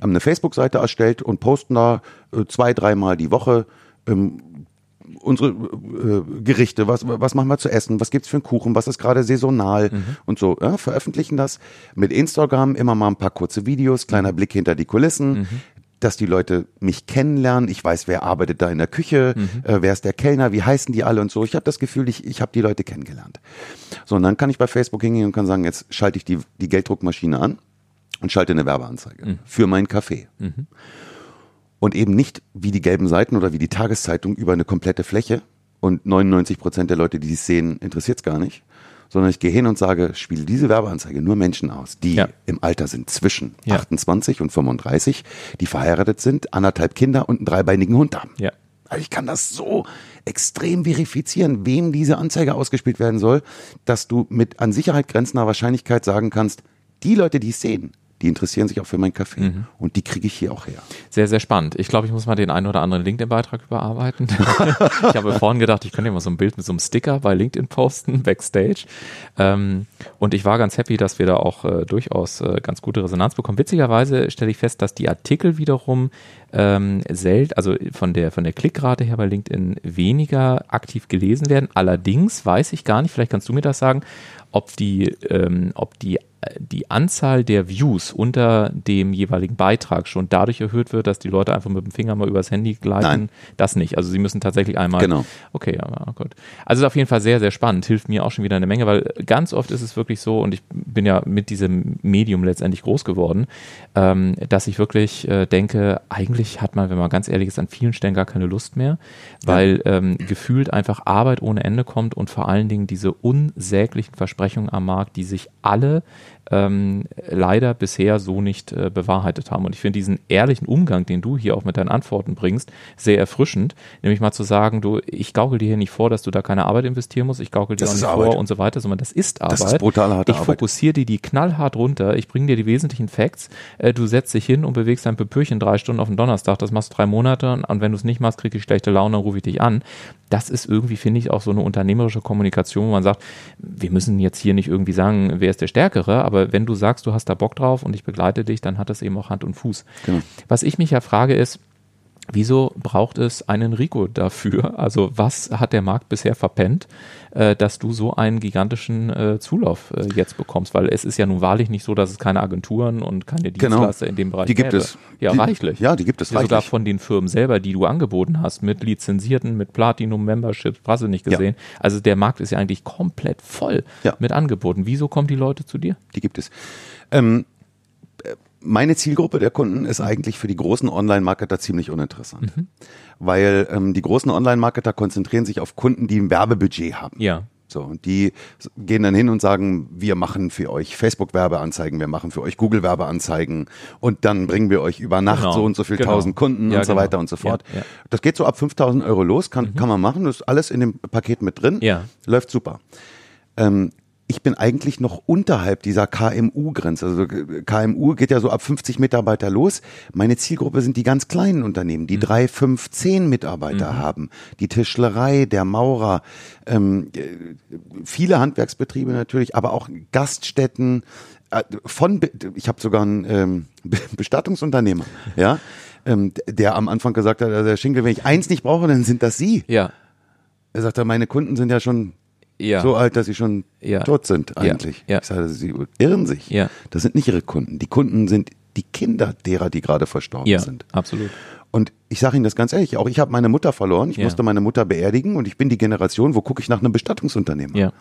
S1: Haben eine Facebook-Seite erstellt und posten da äh, zwei, dreimal die Woche ähm, unsere äh, Gerichte, was, was machen wir zu essen, was gibt's für einen Kuchen, was ist gerade saisonal
S2: Mhm.
S1: und so. Ja, veröffentlichen das mit Instagram immer mal ein paar kurze Videos, kleiner
S2: Mhm.
S1: Blick hinter die Kulissen. Dass die Leute mich kennenlernen. Ich weiß, wer arbeitet da in der Küche,
S2: Mhm.
S1: äh, wer ist der Kellner, wie heißen die alle und so. Ich habe das Gefühl, ich, ich habe die Leute kennengelernt. So, und dann kann ich bei Facebook hingehen und kann sagen, jetzt schalte ich die, die Gelddruckmaschine an und schalte eine Werbeanzeige
S2: Mhm.
S1: für meinen Kaffee. Und eben nicht wie die gelben Seiten oder wie die Tageszeitung über eine komplette Fläche und 99 Prozent der Leute, die es sehen, interessiert es gar nicht, sondern ich gehe hin und sage, spiele diese Werbeanzeige nur Menschen aus, die
S2: Ja.
S1: im Alter sind zwischen
S2: Ja.
S1: 28 und 35, die verheiratet sind, anderthalb Kinder und einen dreibeinigen Hund haben.
S2: Ja.
S1: Also ich kann das so extrem verifizieren, wem diese Anzeige ausgespielt werden soll, dass du mit an Sicherheit grenzender Wahrscheinlichkeit sagen kannst, die Leute, die es sehen, die interessieren sich auch für meinen Kaffee.
S2: Mhm.
S1: Und die kriege ich hier auch her.
S2: Sehr, sehr spannend. Ich glaube, ich muss mal den einen oder anderen LinkedIn-Beitrag überarbeiten. ich habe vorhin gedacht, ich könnte mal so ein Bild mit so einem Sticker bei LinkedIn posten, Backstage. Ähm, und ich war ganz happy, dass wir da auch äh, durchaus äh, ganz gute Resonanz bekommen. Witzigerweise stelle ich fest, dass die Artikel wiederum ähm, selten, also von der, von der Klickrate her bei LinkedIn weniger aktiv gelesen werden. Allerdings weiß ich gar nicht, vielleicht kannst du mir das sagen, ob die, ähm, ob die die Anzahl der Views unter dem jeweiligen Beitrag schon dadurch erhöht wird, dass die Leute einfach mit dem Finger mal übers Handy gleiten.
S1: Nein.
S2: Das nicht. Also sie müssen tatsächlich einmal.
S1: Genau.
S2: Okay, ja, gut. Also ist auf jeden Fall sehr, sehr spannend. Hilft mir auch schon wieder eine Menge, weil ganz oft ist es wirklich so, und ich bin ja mit diesem Medium letztendlich groß geworden, ähm, dass ich wirklich äh, denke, eigentlich hat man, wenn man ganz ehrlich ist, an vielen Stellen gar keine Lust mehr, weil ähm, gefühlt einfach Arbeit ohne Ende kommt und vor allen Dingen diese unsäglichen Versprechungen am Markt, die sich alle ähm, leider bisher so nicht äh, bewahrheitet haben. Und ich finde diesen ehrlichen Umgang, den du hier auch mit deinen Antworten bringst, sehr erfrischend. Nämlich mal zu sagen, du, ich gaukel dir hier nicht vor, dass du da keine Arbeit investieren musst, ich gaukel dir
S1: Das
S2: auch nicht
S1: Arbeit.
S2: vor und so weiter, sondern das ist Arbeit.
S1: Das ist brutale harte
S2: ich fokussiere dir die knallhart runter, ich bringe dir die wesentlichen Facts, äh, du setzt dich hin und bewegst dein Pöpürchen drei Stunden auf den Donnerstag, das machst du drei Monate und wenn du es nicht machst, kriege ich schlechte Laune, dann rufe ich dich an. Das ist irgendwie, finde ich, auch so eine unternehmerische Kommunikation, wo man sagt, wir müssen jetzt hier nicht irgendwie sagen, wer ist der Stärkere, aber wenn du sagst, du hast da Bock drauf und ich begleite dich, dann hat das eben auch Hand und Fuß.
S1: Genau.
S2: Was ich mich ja frage ist, Wieso braucht es einen Rico dafür? Also was hat der Markt bisher verpennt, äh, dass du so einen gigantischen äh, Zulauf äh, jetzt bekommst? Weil es ist ja nun wahrlich nicht so, dass es keine Agenturen und keine Dienstleister in dem Bereich
S1: Genau. Die gibt
S2: gäbe.
S1: es.
S2: Ja,
S1: die,
S2: reichlich.
S1: Ja, die gibt es
S2: Ja, sogar
S1: reichlich.
S2: von den Firmen selber, die du angeboten hast, mit lizenzierten, mit Platinum-Memberships, hast du nicht
S1: Ja.
S2: gesehen. Also der Markt ist ja eigentlich komplett voll
S1: Ja.
S2: mit Angeboten. Wieso kommen die Leute zu dir?
S1: Die gibt es. Ähm, äh, meine Zielgruppe der Kunden ist eigentlich für die großen Online-Marketer ziemlich uninteressant.
S2: Mhm.
S1: Weil ähm, die großen Online-Marketer konzentrieren sich auf Kunden, die ein Werbebudget haben.
S2: Ja.
S1: So, und die gehen dann hin und sagen, wir machen für euch Facebook-Werbeanzeigen, wir machen für euch Google-Werbeanzeigen und dann bringen wir euch über Nacht
S2: Genau,
S1: so und so viel
S2: genau.
S1: tausend Kunden
S2: Ja,
S1: und so
S2: genau.
S1: weiter und so fort.
S2: Ja, ja.
S1: Das geht so ab 5000 Euro los, kann, kann man machen, das ist alles in dem Paket mit drin,
S2: Ja.
S1: läuft super. Ähm, ich bin eigentlich noch unterhalb dieser KMU-Grenze. Also äh, KMU geht ja so ab 50 Mitarbeiter los. Meine Zielgruppe sind die ganz kleinen Unternehmen,
S2: Mhm.
S1: die drei, fünf, zehn Mitarbeiter haben. Die Tischlerei, der Maurer, ähm, äh, viele Handwerksbetriebe natürlich, aber auch Gaststätten. äh, Von, ich habe sogar einen ähm, Be- Bestattungsunternehmer, ja, ähm, der am Anfang gesagt hat, also Herr Schinkel, wenn ich eins nicht brauche, dann sind das Sie.
S2: Ja.
S1: Er sagte, meine Kunden sind ja schon
S2: Ja.
S1: so alt, dass sie schon
S2: Ja.
S1: tot sind eigentlich.
S2: Ja.
S1: Ich sage, sie irren sich.
S2: Ja.
S1: Das sind nicht ihre Kunden. Die Kunden sind die Kinder derer, die gerade verstorben
S2: ja,
S1: sind.
S2: absolut.
S1: Und ich sage Ihnen das ganz ehrlich, auch ich habe meine Mutter verloren. Ich
S2: Ja.
S1: musste meine Mutter beerdigen und ich bin die Generation, wo gucke ich nach einem Bestattungsunternehmer.
S2: Ja.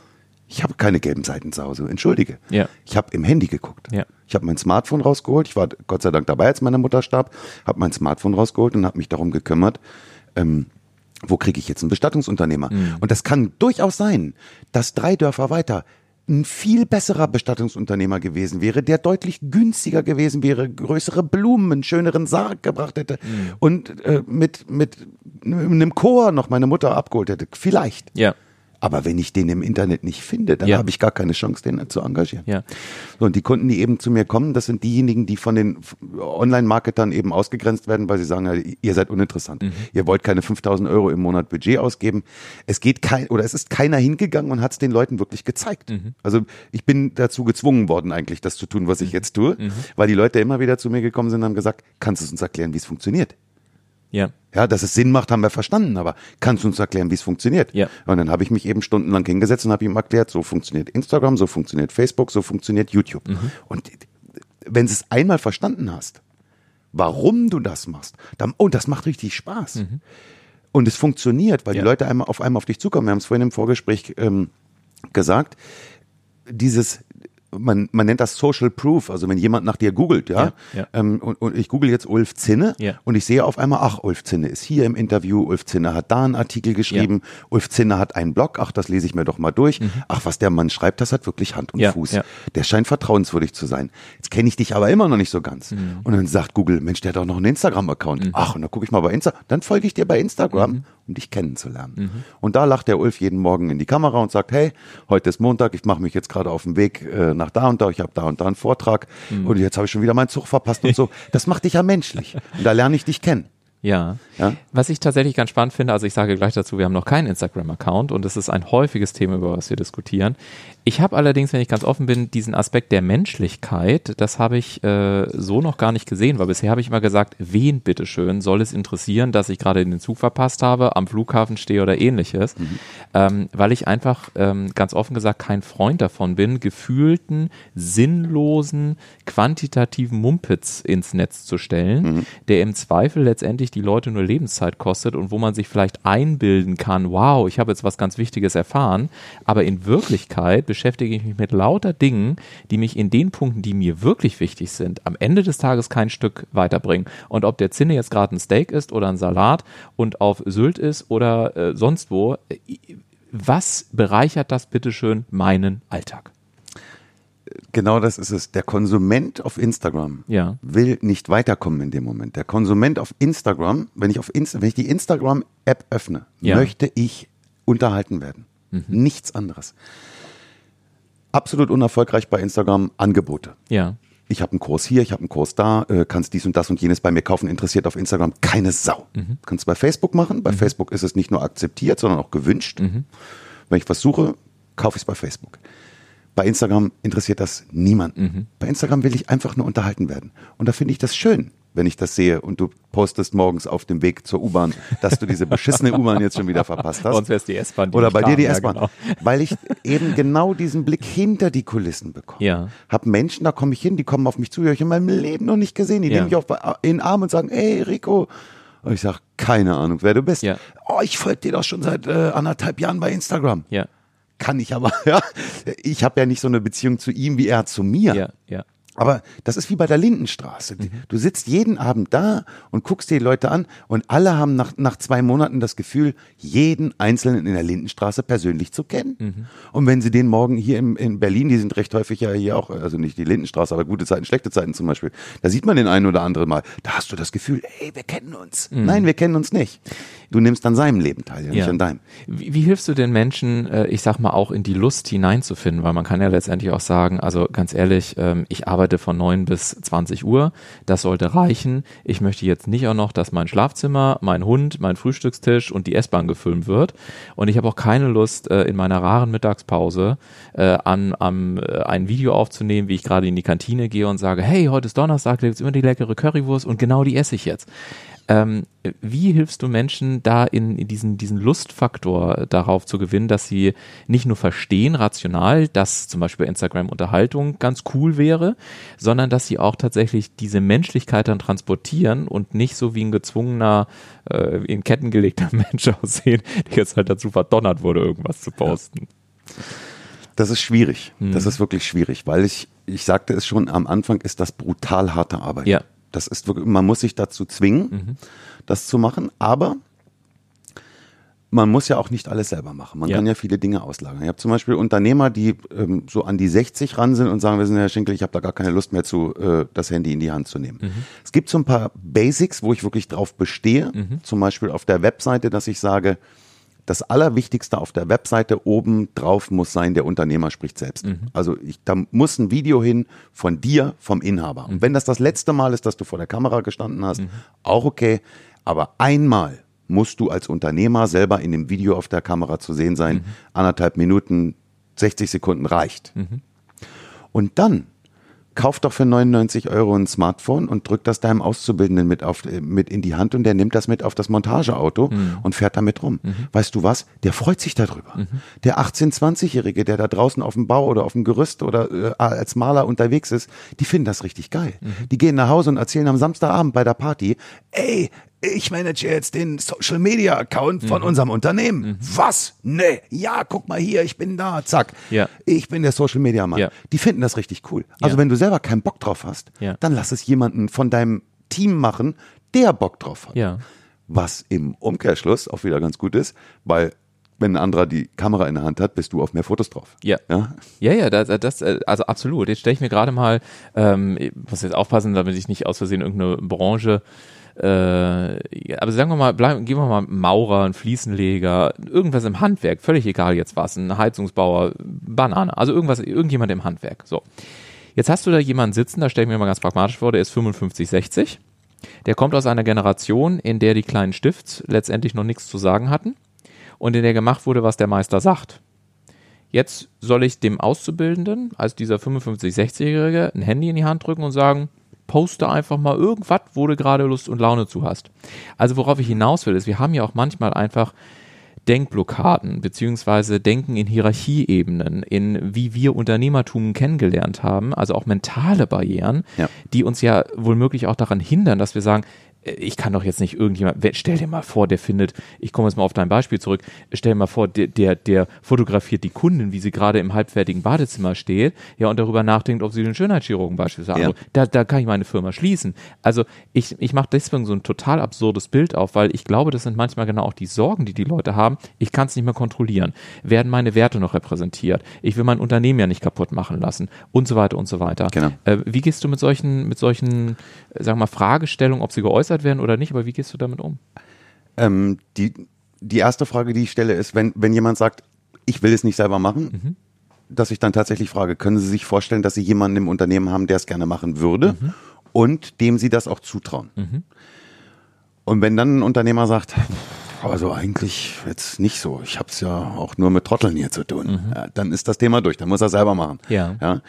S1: Ich habe keine gelben Seiten zu Hause, entschuldige.
S2: Ja.
S1: Ich habe im Handy geguckt.
S2: Ja.
S1: Ich habe mein Smartphone rausgeholt. Ich war Gott sei Dank dabei, als meine Mutter starb. Habe mein Smartphone rausgeholt und habe mich darum gekümmert, ähm, wo kriege ich jetzt einen Bestattungsunternehmer?
S2: Mhm.
S1: Und das kann durchaus sein, dass drei Dörfer weiter ein viel besserer Bestattungsunternehmer gewesen wäre, der deutlich günstiger gewesen wäre, größere Blumen, einen schöneren Sarg gebracht hätte
S2: Mhm.
S1: und äh, mit, mit einem Chor noch meine Mutter abgeholt hätte. Vielleicht.
S2: Ja.
S1: Aber wenn ich den im Internet nicht finde, dann
S2: Ja.
S1: habe ich gar keine Chance, den zu engagieren.
S2: Ja.
S1: So, und die Kunden, die eben zu mir kommen, das sind diejenigen, die von den Online-Marketern eben ausgegrenzt werden, weil sie sagen, ihr seid uninteressant. Ihr wollt keine 5000 Euro im Monat Budget ausgeben. Es geht kein, oder es ist keiner hingegangen und hat es den Leuten wirklich gezeigt. Also ich bin dazu gezwungen worden, eigentlich das zu tun, was ich jetzt tue, weil die Leute immer wieder zu mir gekommen sind und haben gesagt, kannst du uns erklären, wie es funktioniert?
S2: Ja.
S1: Ja, dass es Sinn macht, haben wir verstanden, aber kannst du uns erklären, wie es funktioniert?
S2: Ja.
S1: Und dann habe ich mich eben stundenlang hingesetzt und habe ihm erklärt, so funktioniert Instagram, so funktioniert Facebook, so funktioniert YouTube.
S2: Mhm.
S1: Und wenn du es einmal verstanden hast, warum du das machst, dann, oh, das macht richtig Spaß.
S2: Mhm.
S1: Und es funktioniert, weil
S2: Ja.
S1: die Leute einmal auf einmal auf dich zukommen. Wir haben es vorhin im Vorgespräch ähm, gesagt, dieses man, man nennt das Social Proof, also wenn jemand nach dir googelt, ja,
S2: Ja, ja.
S1: Ähm, und, und ich google jetzt Ulf Zinne
S2: Ja.
S1: und ich sehe auf einmal, ach, Ulf Zinne ist hier im Interview, Ulf Zinne hat da einen Artikel geschrieben, Ulf Zinne hat einen Blog, ach, das lese ich mir doch mal durch. Ach, was der Mann schreibt, das hat wirklich Hand und
S2: Mhm.
S1: Fuß.
S2: ja.
S1: Der scheint vertrauenswürdig zu sein. Jetzt kenne ich dich aber immer noch nicht so ganz.
S2: Mhm.
S1: Und dann sagt Google, Mensch, der hat auch noch einen Instagram-Account. Ach, und dann gucke ich mal bei Instagram. Dann folge ich dir bei Instagram,
S2: Mhm.
S1: Um dich kennenzulernen. Und da lacht der Ulf jeden Morgen in die Kamera und sagt, hey, heute ist Montag, ich mache mich jetzt gerade auf den Weg äh, nach da und da, ich habe da und da einen Vortrag
S2: Mhm.
S1: und jetzt habe ich schon wieder meinen Zug verpasst und so. Das macht dich ja menschlich. Und da lerne ich dich kennen.
S2: Ja.
S1: Ja.
S2: Was ich tatsächlich ganz spannend finde, also ich sage gleich dazu, wir haben noch keinen Instagram-Account und es ist ein häufiges Thema, über was wir diskutieren. Ich habe allerdings, wenn ich ganz offen bin, diesen Aspekt der Menschlichkeit, das habe ich äh, so noch gar nicht gesehen, weil bisher habe ich immer gesagt, wen bitteschön soll es interessieren, dass ich gerade den Zug verpasst habe, am Flughafen stehe oder ähnliches, ähm, weil ich einfach ähm, ganz offen gesagt kein Freund davon bin, gefühlten, sinnlosen, quantitativen Mumpitz ins Netz zu stellen, der im Zweifel letztendlich die Leute nur Lebenszeit kostet und wo man sich vielleicht einbilden kann, wow, ich habe jetzt was ganz Wichtiges erfahren, aber in Wirklichkeit beschäftige ich mich mit lauter Dingen, die mich in den Punkten, die mir wirklich wichtig sind, am Ende des Tages kein Stück weiterbringen. Und ob der Zinne jetzt gerade ein Steak ist oder ein Salat und auf Sylt ist oder äh, sonst wo, äh, was bereichert das bitteschön meinen Alltag?
S1: Genau das ist es. Der Konsument auf Instagram
S2: Ja.
S1: will nicht weiterkommen in dem Moment. Der Konsument auf Instagram, wenn ich auf Insta, wenn ich die Instagram-App öffne,
S2: Ja.
S1: möchte ich unterhalten werden. Nichts anderes. Absolut unerfolgreich bei Instagram Angebote.
S2: Ja.
S1: Ich habe einen Kurs hier, ich habe einen Kurs da, äh, kannst dies und das und jenes bei mir kaufen, interessiert auf Instagram keine Sau. Kannst du bei Facebook machen. Bei Facebook ist es nicht nur akzeptiert, sondern auch gewünscht. Wenn ich was suche, kaufe ich es bei Facebook. Bei Instagram interessiert das niemanden. Bei Instagram will ich einfach nur unterhalten werden. Und da finde ich das schön, wenn ich das sehe und du postest morgens auf dem Weg zur U-Bahn, dass du diese beschissene U-Bahn jetzt schon wieder verpasst hast.
S2: Wäre es die S-Bahn.
S1: Oder bei dir die
S2: Ja,
S1: S-Bahn.
S2: genau.
S1: Weil ich eben genau diesen Blick hinter die Kulissen bekomme.
S2: Ja.
S1: Hab Menschen, da komme ich hin, die kommen auf mich zu, die habe ich in meinem Leben noch nicht gesehen. Die
S2: Ja.
S1: nehmen mich auf in den Arm und sagen, ey Rico. Und ich sage, keine Ahnung, wer du bist.
S2: Ja.
S1: Oh, ich folge dir doch schon seit äh, anderthalb Jahren bei Instagram.
S2: Ja.
S1: Kann ich aber, ja. Ich habe ja nicht so eine Beziehung zu ihm, wie er zu mir.
S2: Ja, ja.
S1: Aber das ist wie bei der Lindenstraße. Du sitzt jeden Abend da und guckst dir die Leute an und alle haben nach, nach zwei Monaten das Gefühl, jeden Einzelnen in der Lindenstraße persönlich zu kennen. Und wenn sie den morgen hier im, in Berlin, die sind recht häufig ja hier auch, also nicht die Lindenstraße, aber gute Zeiten, schlechte Zeiten zum Beispiel, da sieht man den einen oder anderen mal. Da hast du das Gefühl, ey, wir kennen uns. Nein, wir kennen uns nicht. Du nimmst an seinem Leben teil, ja, nicht an deinem.
S2: Wie, wie hilfst du den Menschen, äh, ich sag mal, auch in die Lust hineinzufinden? Weil man kann ja letztendlich auch sagen, also ganz ehrlich, ähm, ich arbeite von 9 bis 20 Uhr, das sollte reichen. Ich möchte jetzt nicht auch noch, dass mein Schlafzimmer, mein Hund, mein Frühstückstisch und die S-Bahn gefüllt wird. Und ich habe auch keine Lust, äh, in meiner raren Mittagspause äh, an, äh, ein Video aufzunehmen, wie ich gerade in die Kantine gehe und sage, hey, heute ist Donnerstag, da gibt's immer die leckere Currywurst und genau die esse ich jetzt. Ähm, wie hilfst du Menschen da in, in diesen, diesen Lustfaktor darauf zu gewinnen, dass sie nicht nur verstehen, rational, dass zum Beispiel Instagram Unterhaltung ganz cool wäre, sondern dass sie auch tatsächlich diese Menschlichkeit dann transportieren und nicht so wie ein gezwungener, äh, in Ketten gelegter Mensch aussehen, der jetzt halt dazu verdonnert wurde, irgendwas zu posten.
S1: Das ist schwierig.
S2: Mhm.
S1: Das ist wirklich schwierig, weil ich, ich sagte es schon, am Anfang ist das brutal harte Arbeit.
S2: Ja.
S1: Das ist wirklich, man muss sich dazu zwingen, das zu machen, aber man muss ja auch nicht alles selber machen. Man
S2: Ja.
S1: kann ja viele Dinge auslagern. Ich habe zum Beispiel Unternehmer, die ähm, so an die 60 ran sind und sagen, wir sind Herr Schinkel, ich habe da gar keine Lust mehr zu, äh, das Handy in die Hand zu nehmen. Es gibt so ein paar Basics, wo ich wirklich drauf bestehe. Zum Beispiel auf der Webseite, dass ich sage, das Allerwichtigste auf der Webseite oben drauf muss sein, der Unternehmer spricht selbst. Also ich, da muss ein Video hin von dir, vom Inhaber. Und wenn das das letzte Mal ist, dass du vor der Kamera gestanden hast, auch okay. Aber einmal musst du als Unternehmer selber in dem Video auf der Kamera zu sehen sein. Anderthalb Minuten, 60 Sekunden reicht. Und dann kauf doch für 99 Euro ein Smartphone und drück das deinem Auszubildenden mit, auf, äh, mit in die Hand und der nimmt das mit auf das Montageauto mhm. und fährt damit rum. Mhm. Weißt du was? Der freut sich darüber. Mhm. Der 18-, 20-Jährige, der da draußen auf dem Bau oder auf dem Gerüst oder äh, als Maler unterwegs ist, die finden das richtig geil. Mhm. Die gehen nach Hause und erzählen am Samstagabend bei der Party, ey, ich manage jetzt den Social Media Account von mhm. unserem Unternehmen. Mhm. Was? Nee. Ja, guck mal hier, ich bin da. Zack. Ja. Ich bin der Social Media Mann. Ja. Die finden das richtig cool. Also ja. wenn du selber keinen Bock drauf hast, ja. dann lass es jemanden von deinem Team machen, der Bock drauf hat. Ja. Was im Umkehrschluss auch wieder ganz gut ist, weil wenn ein anderer die Kamera in der Hand hat, bist du auf mehr Fotos drauf.
S2: Ja. Ja, ja, ja das, das also absolut. Jetzt stelle ich mir gerade mal, ähm, ich muss jetzt aufpassen, damit ich nicht aus Versehen irgendeine Branche äh, aber sagen wir mal, bleiben, gehen wir mal Maurer, ein Fliesenleger, irgendwas im Handwerk, völlig egal jetzt was, ein Heizungsbauer, Banane, also irgendwas, irgendjemand im Handwerk. So. Jetzt hast du da jemanden sitzen, da stelle ich mir mal ganz pragmatisch vor, der ist 55, 60. Der kommt aus einer Generation, in der die kleinen Stifts letztendlich noch nichts zu sagen hatten und in der gemacht wurde, was der Meister sagt. Jetzt soll ich dem Auszubildenden, als dieser 55, 60-Jährige, ein Handy in die Hand drücken und sagen, poste einfach mal irgendwas, wo du gerade Lust und Laune zu hast. Also worauf ich hinaus will, ist, wir haben ja auch manchmal einfach Denkblockaden beziehungsweise Denken in Hierarchieebenen, in wie wir Unternehmertum kennengelernt haben, also auch mentale Barrieren, ja. die uns ja wohl auch daran hindern, dass wir sagen, ich kann doch jetzt nicht irgendjemand, stell dir mal vor, der findet, ich komme jetzt mal auf dein Beispiel zurück, stell dir mal vor, der, der, der fotografiert die Kundin, wie sie gerade im halbfertigen Badezimmer steht, ja, und darüber nachdenkt, ob sie den Schönheitschirurgen beispielsweise ja. da, da kann ich meine Firma schließen. Also ich, ich mache deswegen so ein total absurdes Bild auf, weil ich glaube, das sind manchmal genau auch die Sorgen, die die Leute haben. Ich kann es nicht mehr kontrollieren. Werden meine Werte noch repräsentiert? Ich will mein Unternehmen ja nicht kaputt machen lassen und so weiter und so weiter. Genau. Äh, wie gehst du mit solchen, mit solchen, äh, sagen wir mal, Fragestellungen, ob sie geäußert geäußert werden oder nicht, aber wie gehst du damit um?
S1: Ähm, die, die erste Frage, die ich stelle, ist, wenn, wenn jemand sagt, ich will es nicht selber machen, mhm. dass ich dann tatsächlich frage, können Sie sich vorstellen, dass Sie jemanden im Unternehmen haben, der es gerne machen würde mhm. und dem Sie das auch zutrauen? Mhm. Und wenn dann ein Unternehmer sagt, also eigentlich jetzt nicht so. Ich habe es ja auch nur mit Trotteln hier zu tun. Mhm. Ja, dann ist das Thema durch. Dann muss er selber machen. Ja. ja.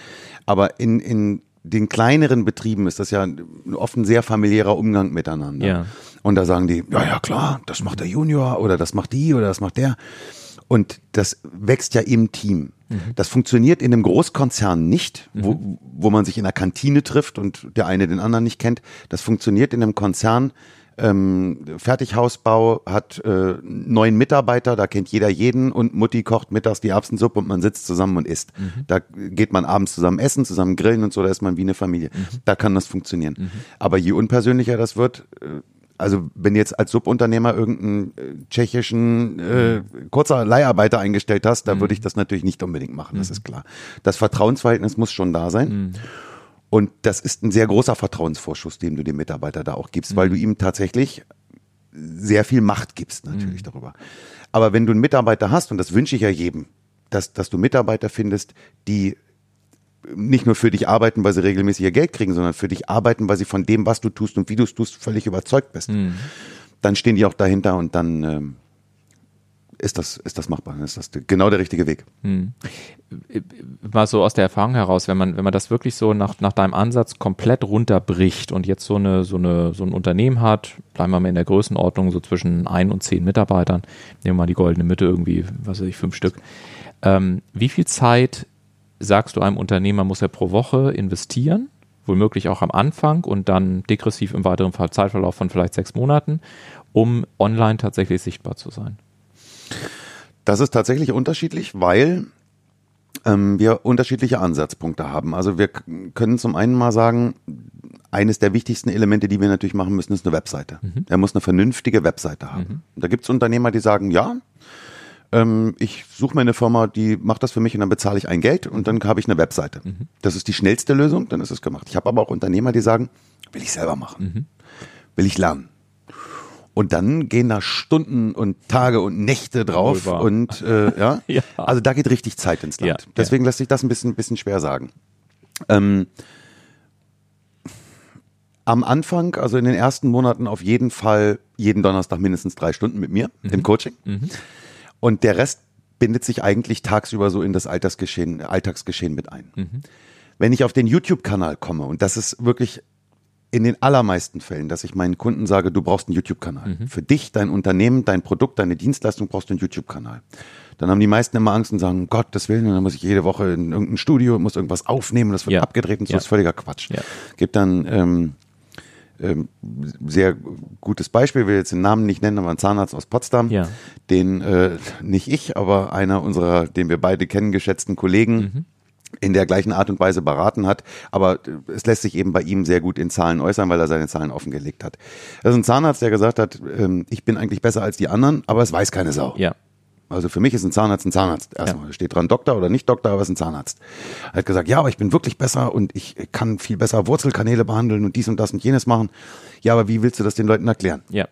S1: Aber in, in den kleineren Betrieben ist das ja oft ein sehr familiärer Umgang miteinander. Ja. Und da sagen die, ja, ja, klar, das macht der Junior oder das macht die oder das macht der. Und das wächst ja im Team. Mhm. Das funktioniert in einem Großkonzern nicht, wo, mhm. wo man sich in der Kantine trifft und der eine den anderen nicht kennt. Das funktioniert in einem Konzern, ähm, Fertighausbau hat äh, neun Mitarbeiter, da kennt jeder jeden und Mutti kocht mittags die Erbsensuppe und man sitzt zusammen und isst. Mhm. Da geht man abends zusammen essen, zusammen grillen und so, da ist man wie eine Familie. Mhm. Da kann das funktionieren. Mhm. Aber je unpersönlicher das wird, äh, also wenn jetzt als Subunternehmer irgendeinen äh, tschechischen äh, kurzer Leiharbeiter eingestellt hast, da mhm. würde ich das natürlich nicht unbedingt machen, das mhm. ist klar. Das Vertrauensverhältnis muss schon da sein. Und das ist ein sehr großer Vertrauensvorschuss, den du dem Mitarbeiter da auch gibst, mhm. weil du ihm tatsächlich sehr viel Macht gibst natürlich mhm. darüber. Aber wenn du einen Mitarbeiter hast, und das wünsche ich ja jedem, dass, dass du Mitarbeiter findest, die nicht nur für dich arbeiten, weil sie regelmäßig ihr Geld kriegen, sondern für dich arbeiten, weil sie von dem, was du tust und wie du es tust, völlig überzeugt bist. Mhm. Dann stehen die auch dahinter und dann ähm, ist das, ist das machbar. Ist das genau der richtige Weg. Hm.
S2: Mal so aus der Erfahrung heraus, wenn man, wenn man das wirklich so nach, nach deinem Ansatz komplett runterbricht und jetzt so eine, so eine, so ein Unternehmen hat, bleiben wir mal in der Größenordnung so zwischen ein und zehn Mitarbeitern, nehmen wir mal die goldene Mitte irgendwie, was weiß ich, fünf Stück. Ähm, wie viel Zeit sagst du einem Unternehmer, muss er pro Woche investieren? Womöglich auch am Anfang und dann degressiv im weiteren Zeitverlauf von vielleicht sechs Monaten, um online tatsächlich sichtbar zu sein?
S1: Das ist tatsächlich unterschiedlich, weil ähm, wir unterschiedliche Ansatzpunkte haben. Also wir können zum einen mal sagen, eines der wichtigsten Elemente, die wir natürlich machen müssen, ist eine Webseite. Mhm. Er muss eine vernünftige Webseite haben. Mhm. Da gibt es Unternehmer, die sagen, ja, ähm, ich suche mir eine Firma, die macht das für mich und dann bezahle ich ein Geld und dann habe ich eine Webseite. Mhm. Das ist die schnellste Lösung, dann ist es gemacht. Ich habe aber auch Unternehmer, die sagen, will ich selber machen, mhm. will ich lernen. Und dann gehen da Stunden und Tage und Nächte drauf und äh, ja? ja, also da geht richtig Zeit ins Land. Ja, Deswegen ja. lässt sich das ein bisschen, bisschen schwer sagen. Ähm, am Anfang, also in den ersten Monaten auf jeden Fall jeden Donnerstag mindestens drei Stunden mit mir mhm. im Coaching. Mhm. Und der Rest bindet sich eigentlich tagsüber so in das Alltagsgeschehen, Alltagsgeschehen mit ein. Mhm. wenn ich auf den YouTube-Kanal komme, und das ist wirklich in den allermeisten Fällen, dass ich meinen Kunden sage, du brauchst einen YouTube-Kanal. Für dich, dein Unternehmen, dein Produkt, deine Dienstleistung brauchst du einen YouTube-Kanal. Dann haben die meisten immer Angst und sagen, um Gottes Willen, dann muss ich jede Woche in irgendein Studio, muss irgendwas aufnehmen, das wird
S2: Ja.
S1: abgedreht und so
S2: Ja.
S1: ist völliger Quatsch.
S2: Ja.
S1: Gibt dann ähm, ähm, sehr gutes Beispiel, will jetzt den Namen nicht nennen, aber ein Zahnarzt aus Potsdam,
S2: Ja.
S1: den äh, nicht ich, aber einer unserer, den wir beide kennen, geschätzten Kollegen
S2: Mhm.
S1: In der gleichen Art und Weise beraten hat. Aber äh, es lässt sich eben bei ihm sehr gut in Zahlen äußern, weil er seine Zahlen offengelegt hat. Das ist ein Zahnarzt, der gesagt hat, ähm, ich bin eigentlich besser als die anderen, aber es weiß keine Sau.
S2: Ja.
S1: Also für mich ist ein Zahnarzt ein Zahnarzt. Erstmal steht dran Doktor oder nicht Doktor, aber es ist ein Zahnarzt. Er hat gesagt, ja, aber ich bin wirklich besser und ich kann viel besser Wurzelkanäle behandeln und dies und das und jenes machen. Ja, aber wie willst du das den Leuten erklären?
S2: Ja.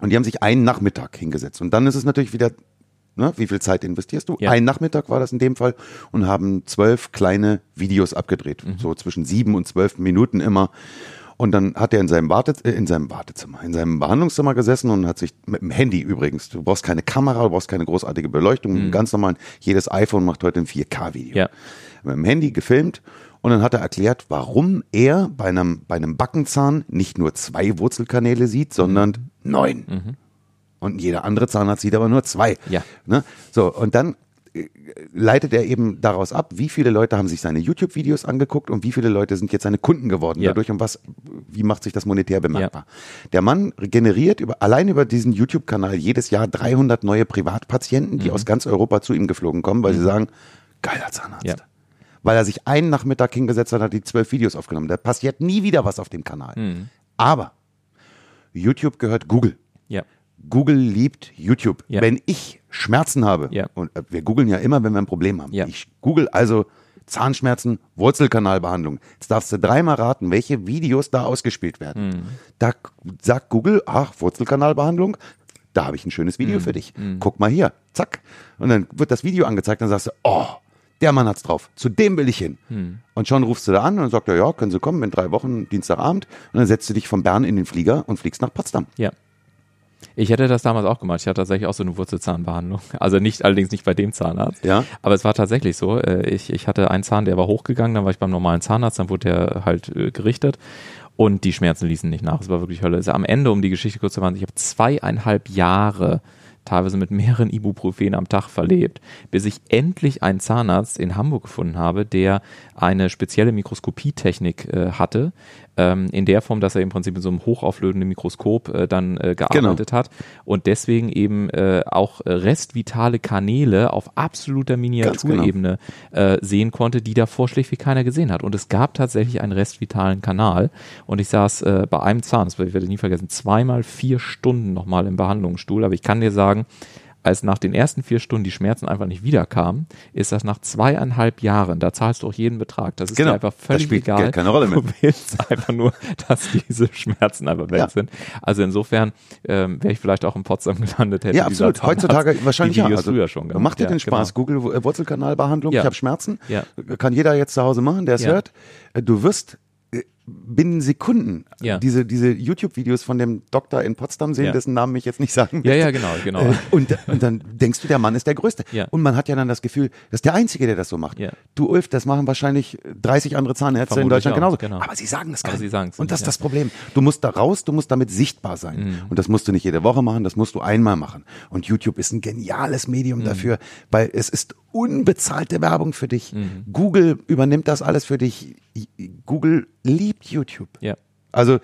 S1: Und die haben sich einen Nachmittag hingesetzt. Und dann ist es natürlich wieder, ne, wie viel Zeit investierst du?
S2: Ja.
S1: Ein Nachmittag war das in dem Fall und haben zwölf kleine Videos abgedreht. So zwischen sieben und zwölf Minuten immer. Und dann hat er in seinem, Warte, äh, in seinem Wartezimmer, in seinem Behandlungszimmer gesessen und hat sich mit dem Handy übrigens, du brauchst keine Kamera, du brauchst keine großartige Beleuchtung, einem ganz normalen, jedes iPhone macht heute ein 4K-Video.
S2: Ja.
S1: Mit dem Handy gefilmt und dann hat er erklärt, warum er bei einem, bei einem Backenzahn nicht nur zwei Wurzelkanäle sieht, sondern neun. Und jeder andere Zahnarzt sieht aber nur zwei.
S2: Ja.
S1: Ne? So, und dann äh, leitet er eben daraus ab, wie viele Leute haben sich seine YouTube-Videos angeguckt und wie viele Leute sind jetzt seine Kunden geworden
S2: Ja.
S1: dadurch und was, wie macht sich das monetär bemerkbar. Der Mann generiert über, allein über diesen YouTube-Kanal jedes Jahr 300 neue Privatpatienten,
S2: Mhm.
S1: die aus ganz Europa zu ihm geflogen kommen, weil sie sagen, geiler Zahnarzt.
S2: Ja.
S1: Weil er sich einen Nachmittag hingesetzt hat, hat die zwölf Videos aufgenommen. Da passiert nie wieder was auf dem Kanal.
S2: Mhm.
S1: Aber YouTube gehört Google.
S2: Ja.
S1: Google liebt YouTube.
S2: Ja.
S1: Wenn ich Schmerzen habe,
S2: Ja.
S1: und äh, wir googeln ja immer, wenn wir ein Problem haben.
S2: Ja.
S1: Ich google also Zahnschmerzen, Wurzelkanalbehandlung. Jetzt darfst du dreimal raten, welche Videos da ausgespielt werden.
S2: Hm.
S1: Da sagt Google, ach, Wurzelkanalbehandlung, da habe ich ein schönes. Video für dich. Guck mal hier, zack. Und dann wird das Video angezeigt, dann sagst du, oh, der Mann hat's drauf. Zu dem will ich hin.
S2: Hm.
S1: Und schon rufst du da an und dann sagt er, ja, können Sie kommen in drei Wochen, Dienstagabend. Und dann setzt du dich von Bern in den Flieger und fliegst nach Potsdam.
S2: Ja. Ich hätte das damals auch gemacht. Ich hatte tatsächlich auch so eine Wurzelzahnbehandlung. Also nicht, allerdings nicht bei dem Zahnarzt.
S1: Ja.
S2: Aber es war tatsächlich so. äh, Ich, ich hatte einen Zahn, der war hochgegangen, dann war ich beim normalen Zahnarzt, dann wurde der halt äh, gerichtet und die Schmerzen ließen nicht nach. Es war wirklich Hölle. Also am Ende, um die Geschichte kurz zu machen, ich habe zweieinhalb Jahre teilweise mit mehreren Ibuprofen am Tag verlebt, bis ich endlich einen Zahnarzt in Hamburg gefunden habe, der eine spezielle Mikroskopietechnik äh, hatte, ähm, in der Form, dass er im Prinzip mit so einem hochauflösenden Mikroskop äh, dann äh, gearbeitet hat. Und deswegen eben äh, auch äh, restvitale Kanäle auf absoluter Miniaturebene äh, sehen konnte, die davor schlichtweg keiner gesehen hat. Und es gab tatsächlich einen restvitalen Kanal. Und ich saß äh, bei einem Zahn, das werde ich nie vergessen, zweimal vier Stunden nochmal im Behandlungsstuhl, aber ich kann dir sagen, als nach den ersten vier Stunden die Schmerzen einfach nicht wiederkamen, ist das nach zweieinhalb Jahren, da zahlst du auch jeden Betrag. Das ist
S1: Genau.
S2: einfach völlig
S1: spielt
S2: egal.
S1: Keine Rolle mehr.
S2: Du willst einfach nur, dass diese Schmerzen einfach weg
S1: Ja.
S2: sind. Also insofern ähm, wäre ich vielleicht auch in Potsdam gelandet, hätte
S1: Ja, absolut. Heutzutage wahrscheinlich
S2: die
S1: ja.
S2: Videos
S1: Also,
S2: früher schon gemacht.
S1: Mach dir
S2: ja,
S1: den Spaß.
S2: Genau.
S1: Google äh, Wurzelkanalbehandlung.
S2: Ja.
S1: Ich habe Schmerzen.
S2: Ja.
S1: Kann jeder jetzt zu Hause machen, der es
S2: Ja.
S1: hört. Äh, Du wirst binnen Sekunden
S2: Ja.
S1: diese, diese YouTube-Videos von dem Doktor in Potsdam sehen,
S2: Ja.
S1: dessen Namen ich jetzt nicht sagen
S2: Ja,
S1: möchte.
S2: ja, genau, genau.
S1: Äh, Und, und dann denkst du, der Mann ist der Größte.
S2: Ja.
S1: Und man hat ja dann das Gefühl, das ist der Einzige, der das so macht.
S2: Ja.
S1: Du, Ulf, das machen wahrscheinlich 30 andere Zahnärzte in
S2: Vermutlich
S1: Deutschland
S2: auch,
S1: genauso.
S2: genau.
S1: Aber sie sagen keinem.
S2: sie sagen's
S1: Und das
S2: nicht,
S1: ist
S2: ja.
S1: das Problem. Du musst da raus, du musst damit sichtbar sein.
S2: Mhm.
S1: Und das musst du nicht jede Woche machen, das musst du einmal machen. Und YouTube ist ein geniales
S2: Mhm.
S1: Medium dafür, weil es ist unbezahlte Werbung für dich.
S2: Mhm.
S1: Google übernimmt das alles für dich. Google liebt YouTube.
S2: Ja.
S1: Also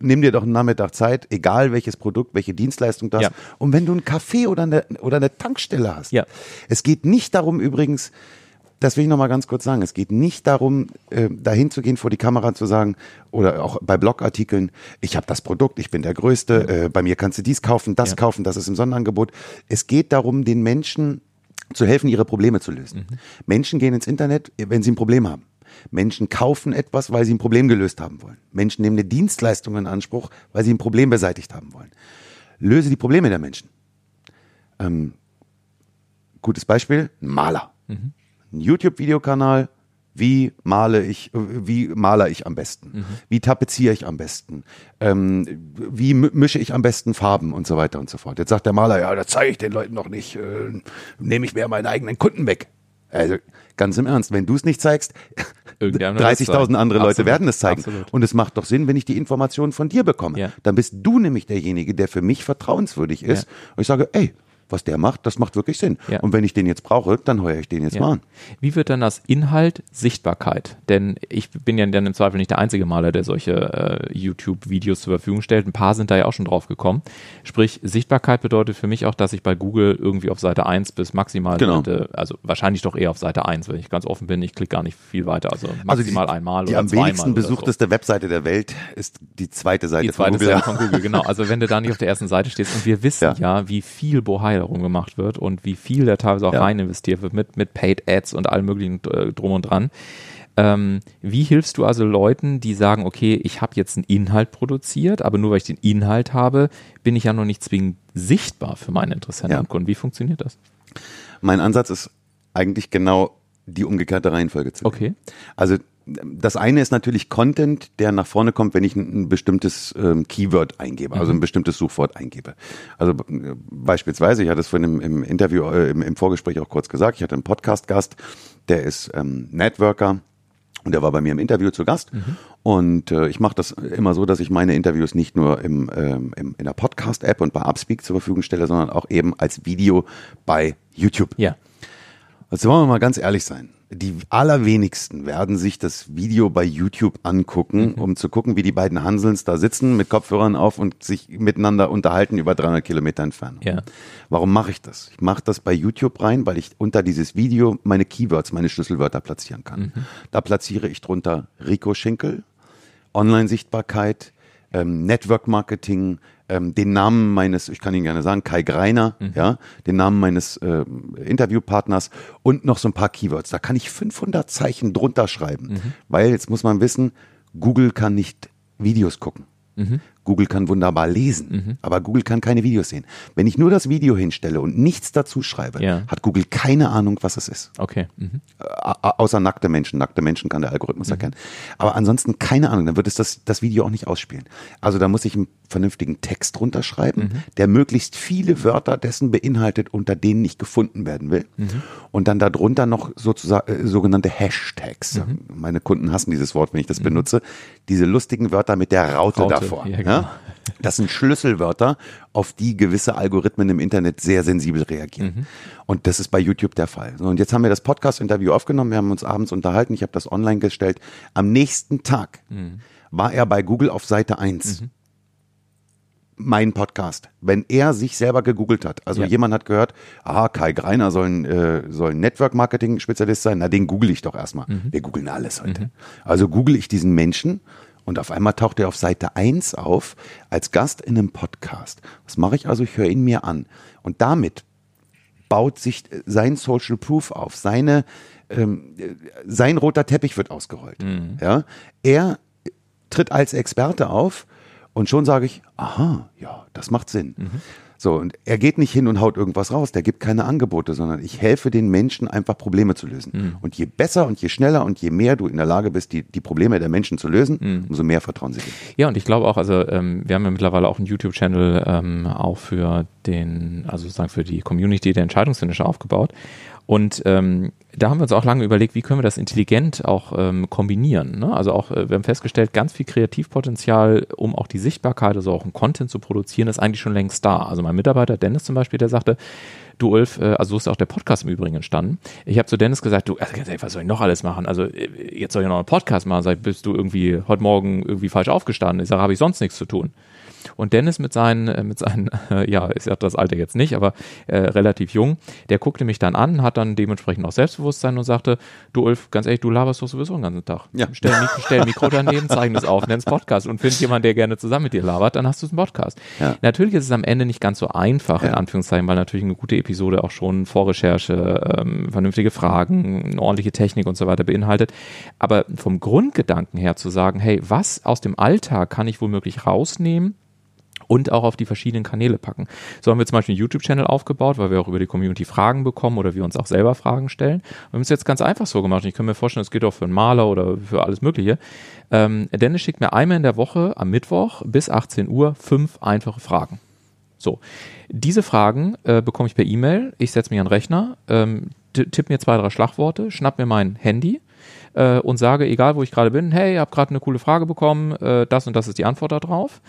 S1: nimm dir doch einen Nachmittag Zeit, egal welches Produkt, welche Dienstleistung das.
S2: Ja.
S1: Und wenn du einen Café oder eine, oder eine Tankstelle hast.
S2: Ja.
S1: Es geht nicht darum übrigens, das will ich noch mal ganz kurz sagen, es geht nicht darum, äh, dahin zu gehen vor die Kamera zu sagen oder auch bei Blogartikeln, ich habe das Produkt, ich bin der Größte, äh, bei mir kannst du dies kaufen, das
S2: Ja.
S1: kaufen, das ist im Sonderangebot. Es geht darum, den Menschen zu helfen, ihre Probleme zu lösen. Menschen gehen ins Internet, wenn sie ein Problem haben. Menschen kaufen etwas, weil sie ein Problem gelöst haben wollen. Menschen nehmen eine Dienstleistung in Anspruch, weil sie ein Problem beseitigt haben wollen. Löse die Probleme der Menschen. Ähm, gutes Beispiel, ein Maler. Ein YouTube-Videokanal, wie male ich, wie maler ich am besten? Wie tapeziere ich am besten? Ähm, wie mi- mische ich am besten Farben und so weiter und so fort. Jetzt sagt der Maler, ja, das zeige ich den Leuten noch nicht, äh, nehme ich mir meine eigenen Kunden weg. Also ganz im Ernst, wenn du es nicht zeigst,
S2: Irgendjemand wird es
S1: 30.000
S2: zeigen.
S1: andere Leute
S2: Absolut,
S1: werden es zeigen.
S2: absolut.
S1: Und es macht doch Sinn, wenn ich die Informationen von dir bekomme.
S2: Ja.
S1: Dann bist du nämlich derjenige, der für mich vertrauenswürdig ist. Und ich sage, ey, was der macht, das macht wirklich Sinn.
S2: Ja.
S1: Und wenn ich den jetzt brauche, dann heuere ich den jetzt
S2: Ja.
S1: mal an.
S2: Wie wird dann das Inhalt Sichtbarkeit? Denn ich bin ja dann im Zweifel nicht der einzige Maler, der solche äh, YouTube-Videos zur Verfügung stellt. Ein paar sind da ja auch schon drauf gekommen. Sprich, Sichtbarkeit bedeutet für mich auch, dass ich bei Google irgendwie auf Seite 1 bis maximal,
S1: Genau.
S2: lande. also wahrscheinlich doch eher auf Seite 1, wenn ich ganz offen bin. Ich klicke gar nicht viel weiter. Also
S1: Also
S2: maximal
S1: die,
S2: einmal
S1: die
S2: oder
S1: am
S2: zweimal
S1: wenigsten
S2: oder so.
S1: besuchteste Webseite der Welt ist die zweite Seite
S2: Die zweite
S1: von Google.
S2: Seite von Google, genau. Also wenn du da nicht auf der ersten Seite stehst und wir wissen ja,
S1: Ja.
S2: wie viel Bohai darum gemacht wird und wie viel da teilweise auch
S1: Ja.
S2: rein investiert wird mit, mit Paid Ads und allem möglichen äh, drum und dran. Ähm, wie hilfst du also Leuten, die sagen, okay, ich habe jetzt einen Inhalt produziert, aber nur weil ich den Inhalt habe, bin ich ja noch nicht zwingend sichtbar für meine Interessenten
S1: Ja.
S2: und Kunden. Wie funktioniert das?
S1: Mein Ansatz ist eigentlich genau die umgekehrte Reihenfolge zu nehmen.
S2: Okay.
S1: Also das eine ist natürlich Content, der nach vorne kommt, wenn ich ein, bestimmtes ähm, Keyword eingebe, also ein bestimmtes Suchwort eingebe. Also äh, beispielsweise, ich hatte es vorhin im, im Interview, äh, im, im Vorgespräch auch kurz gesagt, ich hatte einen Podcast-Gast, der ist ähm, Networker und der war bei mir im Interview zu Gast. Und äh, ich mache das immer so, dass ich meine Interviews nicht nur im, ähm, im, in der Podcast-App und bei Upspeak zur Verfügung stelle, sondern auch eben als Video bei YouTube.
S2: Ja.
S1: Also wollen wir mal ganz ehrlich sein. Die allerwenigsten werden sich das Video bei YouTube angucken, um zu gucken, wie die beiden Hansels da sitzen mit Kopfhörern auf und sich miteinander unterhalten über 300 Kilometer Entfernung.
S2: Ja.
S1: Warum mache ich das? Ich mache das bei YouTube rein, weil ich unter dieses Video meine Keywords, meine Schlüsselwörter platzieren kann. Da platziere ich drunter Rico Schinkel, Online-Sichtbarkeit, ähm, Network-Marketing, ähm, den Namen meines, ich kann Ihnen gerne sagen, Kai Greiner, ja, den Namen meines ähm, Interviewpartners und noch so ein paar Keywords. Da kann ich 500 Zeichen drunter schreiben, weil jetzt muss man wissen, Google kann nicht Videos gucken. Google kann wunderbar lesen, aber Google kann keine Videos sehen. Wenn ich nur das Video hinstelle und nichts dazu schreibe,
S2: Ja.
S1: hat Google keine Ahnung, was es ist.
S2: Okay. Mhm.
S1: Äh, außer nackte Menschen. Nackte Menschen kann der Algorithmus erkennen. Aber ansonsten keine Ahnung, dann wird es das, das Video auch nicht ausspielen. Also da muss ich einen vernünftigen Text drunter schreiben, der möglichst viele Wörter dessen beinhaltet, unter denen ich gefunden werden will. Und dann darunter noch sozusagen äh, sogenannte Hashtags. Meine Kunden hassen dieses Wort, wenn ich das benutze. Diese lustigen Wörter mit der Raute,
S2: Raute,
S1: davor.
S2: ja, genau.
S1: Das sind Schlüsselwörter, auf die gewisse Algorithmen im Internet sehr sensibel reagieren. Und das ist bei YouTube der Fall. So, und jetzt haben wir das Podcast-Interview aufgenommen, wir haben uns abends unterhalten, ich habe das online gestellt. Am nächsten Tag war er bei Google auf Seite 1. Mein Podcast. Wenn er sich selber gegoogelt hat, also
S2: Ja.
S1: jemand hat gehört, ah, Kai Greiner soll ein, äh, soll ein Network-Marketing-Spezialist sein, na, den google ich doch erstmal. Wir googeln alles heute. Also google ich diesen Menschen und auf einmal taucht er auf Seite 1 auf als Gast in einem Podcast. Was mache ich also? Ich höre ihn mir an. Und damit baut sich äh, sein Social Proof auf, seine, ähm, äh, sein roter Teppich wird ausgerollt. Ja? Er tritt als Experte auf und schon sage ich, aha, ja, das macht Sinn. So, und er geht nicht hin und haut irgendwas raus, der gibt keine Angebote, sondern ich helfe den Menschen einfach Probleme zu lösen. Und je besser und je schneller und je mehr du in der Lage bist, die, die Probleme der Menschen zu lösen, umso mehr vertrauen sie dir.
S2: Ja, und ich glaube auch, also ähm, wir haben ja mittlerweile auch einen YouTube-Channel ähm, auch für den, also sozusagen für die Community der Entscheidungsfinisher aufgebaut. Und ähm, da haben wir uns auch lange überlegt, wie können wir das intelligent auch ähm, kombinieren. Ne? Also auch, äh, wir haben festgestellt, ganz viel Kreativpotenzial, um auch die Sichtbarkeit, also auch einen Content zu produzieren, ist eigentlich schon längst da. Also mein Mitarbeiter Dennis zum Beispiel, der sagte, du Ulf, äh, also so ist auch der Podcast im Übrigen entstanden. Ich habe zu Dennis gesagt, du, also was soll ich noch alles machen? Also jetzt soll ich noch einen Podcast machen. Sag, bist du irgendwie heute Morgen irgendwie falsch aufgestanden? Ich sage, habe ich sonst nichts zu tun. Und Dennis mit seinen, äh, mit seinen, äh, ja, ist ja das Alter jetzt nicht, aber äh, relativ jung, der guckte mich dann an, hat dann dementsprechend auch Selbstbewusstsein und sagte, du Ulf, ganz ehrlich, du laberst doch sowieso den ganzen Tag.
S1: Ja.
S2: Stell, ein Mikro, stell Mikro daneben, zeigen das auf, nenn's Podcast und find jemand, der gerne zusammen mit dir labert, dann hast du einen Podcast.
S1: Ja.
S2: Natürlich ist es am Ende nicht ganz so einfach, in
S1: Ja.
S2: Anführungszeichen, weil natürlich eine gute Episode auch schon Vorrecherche, ähm, vernünftige Fragen, eine ordentliche Technik und so weiter beinhaltet. Aber vom Grundgedanken her zu sagen, hey, was aus dem Alltag kann ich womöglich rausnehmen, und auch auf die verschiedenen Kanäle packen. So haben wir zum Beispiel einen YouTube-Channel aufgebaut, weil wir auch über die Community Fragen bekommen oder wir uns auch selber Fragen stellen. Wir haben es jetzt ganz einfach so gemacht. Ich kann mir vorstellen, es geht auch für einen Maler oder für alles Mögliche. Ähm, Dennis schickt mir einmal in der Woche am Mittwoch bis 18 Uhr fünf einfache Fragen. So, diese Fragen äh, bekomme ich per E-Mail. Ich setze mich an den Rechner. Ähm, tipp mir zwei, drei Schlagworte, schnapp mir mein Handy äh, und sage, egal wo ich gerade bin, hey, ich habe gerade eine coole Frage bekommen, äh, das und das ist die Antwort darauf.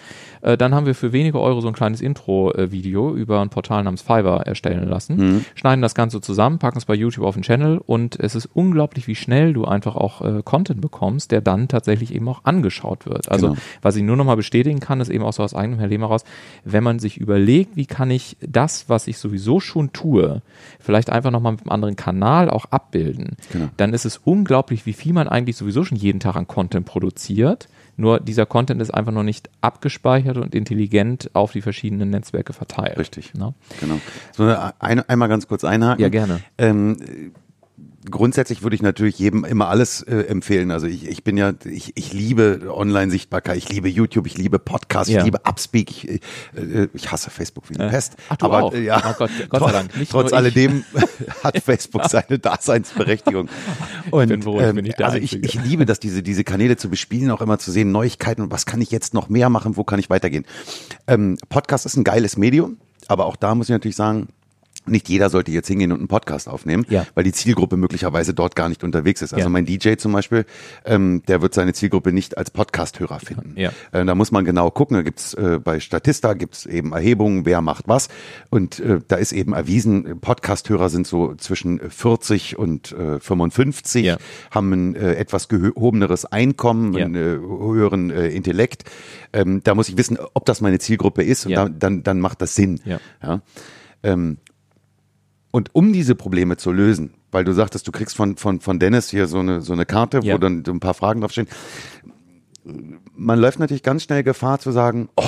S2: Äh, dann haben wir für wenige Euro so ein kleines Intro-Video über ein Portal namens Fiverr erstellen lassen, mhm. schneiden das Ganze zusammen, packen es bei YouTube auf den Channel und es ist unglaublich, wie schnell du einfach auch äh, Content bekommst, der dann tatsächlich eben auch angeschaut wird. Also genau. was ich nur noch mal bestätigen kann, ist eben auch so aus eigenem Herr raus, wenn man sich überlegt, wie kann ich das, was ich sowieso schon tue, vielleicht einfach noch mal mit einem anderen Kanal auch abbilden, genau. dann ist es unglaublich, wie viel man eigentlich sowieso schon jeden Tag an Content produziert nur dieser Content ist einfach noch nicht abgespeichert und intelligent auf die verschiedenen Netzwerke verteilt.
S1: Richtig. Ne? Genau. So, ein, einmal ganz kurz einhaken.
S2: Ja, gerne.
S1: Ähm, grundsätzlich würde ich natürlich jedem immer alles äh, empfehlen. Also ich, ich bin ja, ich, ich liebe Online-Sichtbarkeit, ich liebe YouTube, ich liebe Podcasts, ja. ich liebe Upspeak, ich, äh, ich hasse Facebook wie eine äh. Pest.
S2: Ach, du
S1: aber
S2: auch.
S1: Äh, ja,
S2: oh Gott, Gott sei Dank.
S1: Nicht trotz alledem hat Facebook seine Daseinsberechtigung. Und ich bin ähm, bin ich also ich, ich liebe das, diese, diese Kanäle zu bespielen, auch immer zu sehen, Neuigkeiten und was kann ich jetzt noch mehr machen, wo kann ich weitergehen. Ähm, Podcast ist ein geiles Medium, aber auch da muss ich natürlich sagen, nicht jeder sollte jetzt hingehen und einen Podcast aufnehmen,
S2: ja.
S1: weil die Zielgruppe möglicherweise dort gar nicht unterwegs ist. Also ja. mein DJ zum Beispiel, ähm, der wird seine Zielgruppe nicht als Podcast-Hörer finden.
S2: Ja.
S1: Äh, da muss man genau gucken. Da gibt's äh, bei Statista gibt's eben Erhebungen, wer macht was. Und äh, da ist eben erwiesen, Podcast-Hörer sind so zwischen 40 und äh, 55, ja. haben ein äh, etwas gehobeneres Einkommen, einen äh, höheren äh, Intellekt. Ähm, da muss ich wissen, ob das meine Zielgruppe ist und dann, dann, dann macht das Sinn. Ähm, und um diese Probleme zu lösen, weil du sagtest, du kriegst von, von, von Dennis hier so eine, so eine Karte, ja. wo dann ein paar Fragen draufstehen. Man läuft natürlich ganz schnell Gefahr zu sagen, oh,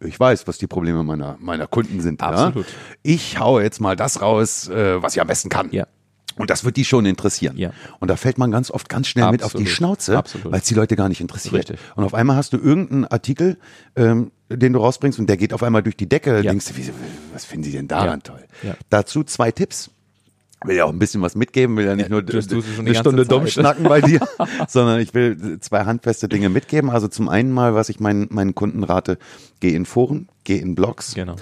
S1: ich weiß, was die Probleme meiner, meiner Kunden sind.
S2: Absolut.
S1: Ja? Ich haue jetzt mal das raus, äh, was ich am besten kann.
S2: Ja.
S1: Und das wird die schon interessieren.
S2: Ja.
S1: Und da fällt man ganz oft ganz schnell
S2: Absolut.
S1: mit auf die Schnauze, weil es die Leute gar nicht interessiert.
S2: Richtig.
S1: Und auf einmal hast du irgendeinen Artikel, ähm, den du rausbringst und der geht auf einmal durch die Decke. Ja. Denkst du, wie, was finden sie denn daran ja. toll?
S2: Ja.
S1: Dazu zwei Tipps. Will ja auch ein bisschen was mitgeben, will ja nicht nur eine Stunde dumm schnacken bei dir, sondern ich will zwei handfeste Dinge mitgeben. Also zum einen mal, was ich meinen, meinen Kunden rate, geh in Foren, geh in Blogs,
S2: genau.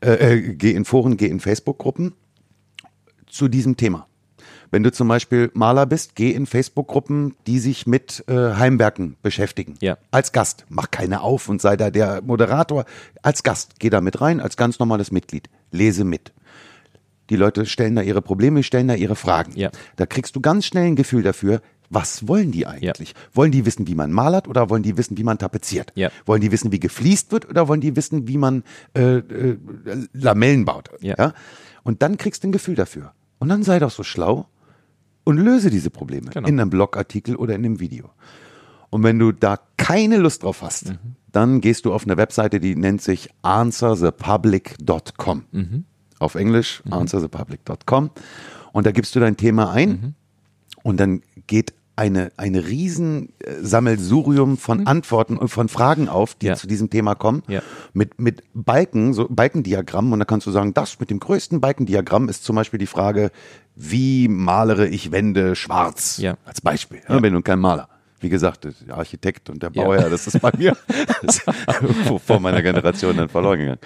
S1: äh, äh, geh in Foren, geh in Facebook-Gruppen zu diesem Thema. Wenn du zum Beispiel Maler bist, geh in Facebook-Gruppen, die sich mit äh, Heimwerken beschäftigen.
S2: Ja.
S1: Als Gast. Mach keine auf und sei da der Moderator. Als Gast. Geh da mit rein, als ganz normales Mitglied. Lese mit. Die Leute stellen da ihre Probleme, stellen da ihre Fragen.
S2: Ja.
S1: Da kriegst du ganz schnell ein Gefühl dafür, was wollen die eigentlich? Ja. Wollen die wissen, wie man malert oder wollen die wissen, wie man tapeziert?
S2: Ja.
S1: Wollen die wissen, wie gefliest wird oder wollen die wissen, wie man äh, äh, Lamellen baut?
S2: Ja.
S1: Und dann kriegst du ein Gefühl dafür. Und dann sei doch so schlau und löse diese Probleme
S2: Genau.
S1: in einem Blogartikel oder in einem Video. Und wenn du da keine Lust drauf hast,
S2: Mhm.
S1: dann gehst du auf eine Webseite, die nennt sich answerthepublic.com.
S2: Mhm.
S1: Auf Englisch answerthepublic.com. Und da gibst du dein Thema ein
S2: Mhm.
S1: und dann geht eine, eine riesen äh, Sammelsurium von Antworten und von Fragen auf, die
S2: Mhm. Ja.
S1: zu diesem Thema kommen.
S2: Ja.
S1: Mit, mit Balken, so Balkendiagrammen. Und da kannst du sagen, das mit dem größten Balkendiagramm ist zum Beispiel die Frage, wie malere ich Wände schwarz?
S2: Ja.
S1: Als Beispiel.
S2: Ja.
S1: Wenn du kein Maler. Wie gesagt, der Architekt und der
S2: Ja.
S1: Bauherr, das ist bei mir ist vor meiner Generation dann verloren gegangen.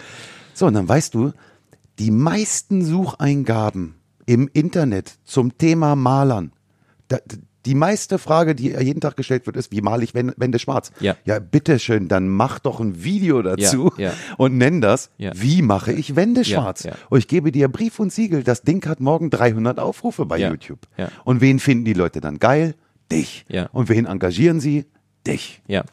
S1: So, und dann weißt du, die meisten Sucheingaben im Internet zum Thema Malern, da, die meiste Frage, die jeden Tag gestellt wird, ist, wie male ich Wände schwarz?
S2: Ja.
S1: Ja, bitteschön, dann mach doch ein Video dazu
S2: Ja, ja.
S1: und nenn das,
S2: Ja.
S1: wie mache ich Wände schwarz? Und ich gebe dir Brief und Siegel, das Ding hat morgen 300 Aufrufe bei YouTube. Und wen finden die Leute dann geil? Dich. Und wen engagieren sie? Dich.
S2: Ja.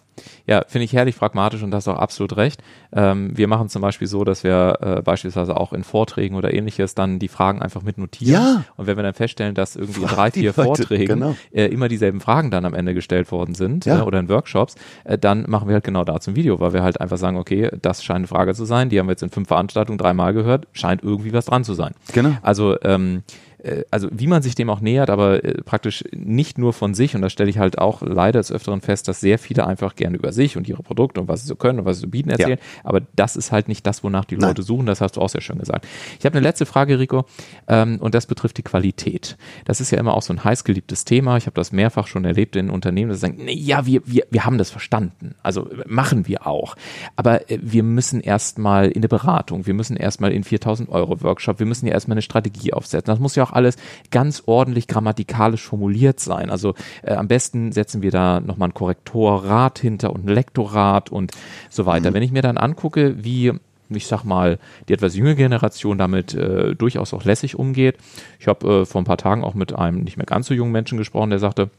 S2: Ja, finde ich herrlich pragmatisch und das auch absolut recht. Ähm, wir machen zum Beispiel so, dass wir äh, beispielsweise auch in Vorträgen oder ähnliches dann die Fragen einfach mit notieren.
S1: Ja.
S2: Und wenn wir dann feststellen, dass irgendwie in
S1: Frag
S2: drei,
S1: die
S2: vier
S1: Leute,
S2: Vorträgen
S1: genau.
S2: äh, immer dieselben Fragen dann am Ende gestellt worden sind
S1: Ja.
S2: äh, oder in Workshops, äh, dann machen wir halt genau dazu ein Video, weil wir halt einfach sagen, okay, das scheint eine Frage zu sein, die haben wir jetzt in fünf Veranstaltungen dreimal gehört, scheint irgendwie was dran zu sein.
S1: Genau.
S2: Also ähm, äh, also wie man sich dem auch nähert, aber äh, praktisch nicht nur von sich. Und da stelle ich halt auch leider des Öfteren fest, dass sehr viele einfach gerne über sich und ihre Produkte und was sie so können und was sie so bieten erzählen, aber das ist halt nicht das, wonach die
S1: Nein.
S2: Leute suchen, das hast du auch sehr schön gesagt. Ich habe eine letzte Frage, Rico, ähm, und das betrifft die Qualität. Das ist ja immer auch so ein heißgeliebtes Thema, ich habe das mehrfach schon erlebt in Unternehmen, dass sie sagen, nee, ja, wir, wir, wir haben das verstanden, also äh, machen wir auch, aber äh, wir müssen erstmal in eine Beratung, wir müssen erstmal in 4000 Euro Workshop, wir müssen ja erstmal eine Strategie aufsetzen, das muss ja auch doch alles ganz ordentlich grammatikalisch formuliert sein. Also äh, am besten setzen wir da nochmal ein Korrektorat hinter und ein Lektorat und so weiter. Mhm. Wenn ich mir dann angucke, wie ich sag mal, die etwas jüngere Generation damit äh, durchaus auch lässig umgeht. Ich habe äh, vor ein paar Tagen auch mit einem nicht mehr ganz so jungen Menschen gesprochen, der sagte,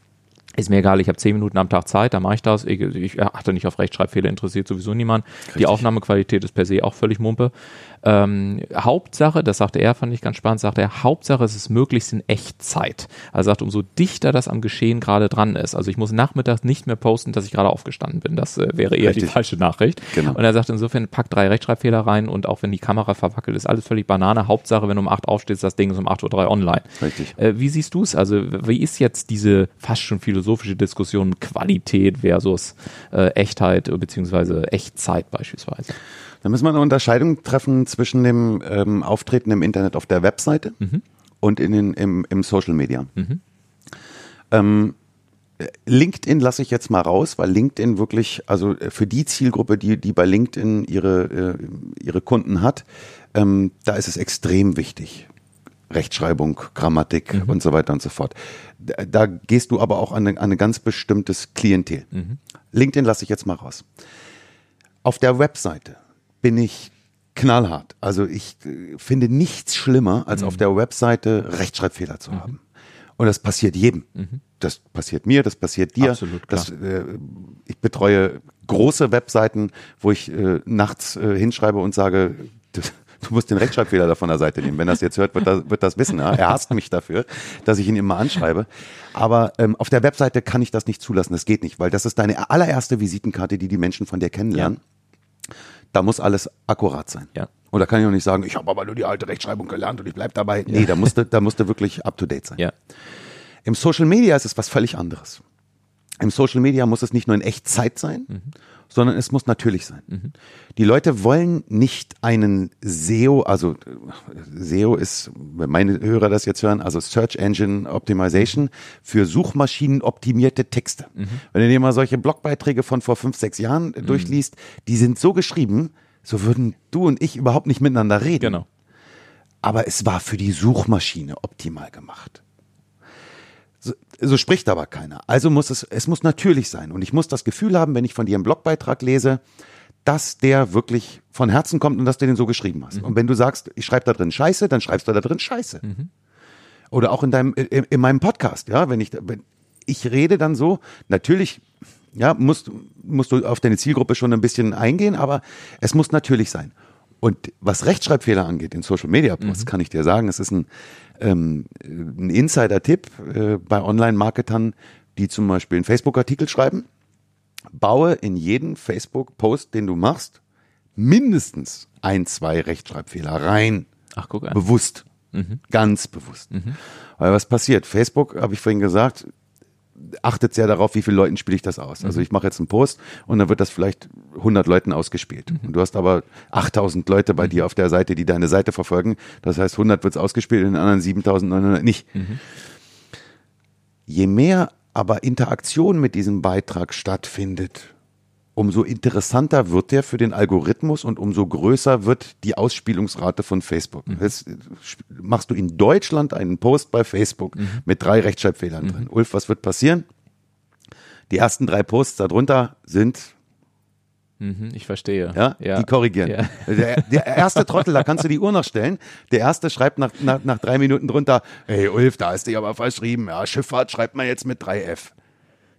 S2: ist mir egal, ich habe zehn Minuten am Tag Zeit, da mache ich das. Ich, ich achte nicht auf Rechtschreibfehler, interessiert sowieso niemand. Richtig. Die Aufnahmequalität ist per se auch völlig Mumpe. Ähm, Hauptsache, das sagte er, fand ich ganz spannend, sagte er, Hauptsache es ist möglichst in Echtzeit. Also sagt, umso dichter das am Geschehen gerade dran ist. Also ich muss nachmittags nicht mehr posten, dass ich gerade aufgestanden bin. Das äh, wäre eher Richtig. die falsche Nachricht. Genau. Und er sagt insofern, pack drei Rechtschreibfehler rein und auch wenn die Kamera verwackelt ist, alles völlig Banane. Hauptsache, wenn du um acht aufstehst, das Ding ist um 8.03 Uhr online. Richtig. Äh, wie siehst du es? Also wie ist jetzt diese fast schon philosophische Diskussion Qualität versus äh, Echtheit beziehungsweise Echtzeit beispielsweise?
S1: Da müssen wir eine Unterscheidung treffen zwischen dem ähm, Auftreten im Internet auf der Webseite mhm. und in den, im, im Social Media. Mhm. Ähm, LinkedIn lasse ich jetzt mal raus, weil LinkedIn wirklich, also äh, für die Zielgruppe, die, die bei LinkedIn ihre, äh, ihre Kunden hat, ähm, da ist es extrem wichtig. Rechtschreibung, Grammatik mhm. und so weiter und so fort. Da, da gehst du aber auch an, eine, an ein ganz bestimmtes Klientel. Mhm. LinkedIn lasse ich jetzt mal raus. Auf der Webseite bin ich knallhart. Also ich äh, finde nichts schlimmer, als mhm. auf der Webseite Rechtschreibfehler zu mhm. haben. Und das passiert jedem. Mhm. Das passiert mir, das passiert dir. Absolut, klar. Das, äh, ich betreue große Webseiten, wo ich äh, nachts äh, hinschreibe und sage, du, du, musst den Rechtschreibfehler da von der Seite nehmen. Wenn er das jetzt hört, wird das, wird das wissen. Ja? Er hasst mich dafür, dass ich ihn immer anschreibe. Aber ähm, auf der Webseite kann ich das nicht zulassen. Das geht nicht, weil das ist deine allererste Visitenkarte, die die Menschen von dir kennenlernen. Ja da muss alles akkurat sein. Ja. Und da kann ich auch nicht sagen, ich habe aber nur die alte Rechtschreibung gelernt und ich bleib dabei. Nee, da musste, da musste wirklich up to date sein. Ja. Im Social Media ist es was völlig anderes. Im Social Media muss es nicht nur in Echtzeit sein, mhm sondern es muss natürlich sein. Mhm. Die Leute wollen nicht einen SEO, also SEO ist, wenn meine Hörer das jetzt hören, also Search Engine Optimization für Suchmaschinen optimierte Texte. Mhm. Wenn du dir mal solche Blogbeiträge von vor fünf, sechs Jahren mhm. durchliest, die sind so geschrieben, so würden du und ich überhaupt nicht miteinander reden. Genau. Aber es war für die Suchmaschine optimal gemacht. So, spricht aber keiner. Also muss es, es muss natürlich sein. Und ich muss das Gefühl haben, wenn ich von dir einen Blogbeitrag lese, dass der wirklich von Herzen kommt und dass du den so geschrieben hast. Mhm. Und wenn du sagst, ich schreibe da drin Scheiße, dann schreibst du da drin Scheiße. Mhm. Oder auch in deinem, in, in, meinem Podcast, ja, wenn ich, wenn ich rede dann so, natürlich, ja, musst, musst du auf deine Zielgruppe schon ein bisschen eingehen, aber es muss natürlich sein. Und was Rechtschreibfehler angeht in Social Media Posts, mhm. kann ich dir sagen, es ist ein, ähm, ein Insider-Tipp äh, bei Online-Marketern, die zum Beispiel einen Facebook-Artikel schreiben. Baue in jeden Facebook-Post, den du machst, mindestens ein, zwei Rechtschreibfehler rein.
S2: Ach, guck an.
S1: Bewusst. Mhm. Ganz bewusst. Mhm. Weil was passiert? Facebook, habe ich vorhin gesagt, achtet sehr darauf, wie viele Leuten spiele ich das aus. Also mhm. ich mache jetzt einen Post und dann wird das vielleicht 100 Leuten ausgespielt. Mhm. Und du hast aber 8000 Leute bei mhm. dir auf der Seite, die deine Seite verfolgen. Das heißt, 100 wird es ausgespielt, in den anderen 7900 nicht. Mhm. Je mehr aber Interaktion mit diesem Beitrag stattfindet, umso interessanter wird der für den Algorithmus und umso größer wird die Ausspielungsrate von Facebook. Mhm. Jetzt machst du in Deutschland einen Post bei Facebook mhm. mit drei Rechtschreibfehlern mhm. drin. Ulf, was wird passieren? Die ersten drei Posts darunter sind
S2: mhm, ich verstehe.
S1: Ja, ja. die korrigieren. Ja. Der, der, erste Trottel, da kannst du die Uhr noch stellen. Der erste schreibt nach, nach, nach drei Minuten drunter, hey Ulf, da ist dich aber verschrieben. Ja, Schifffahrt schreibt man jetzt mit 3F.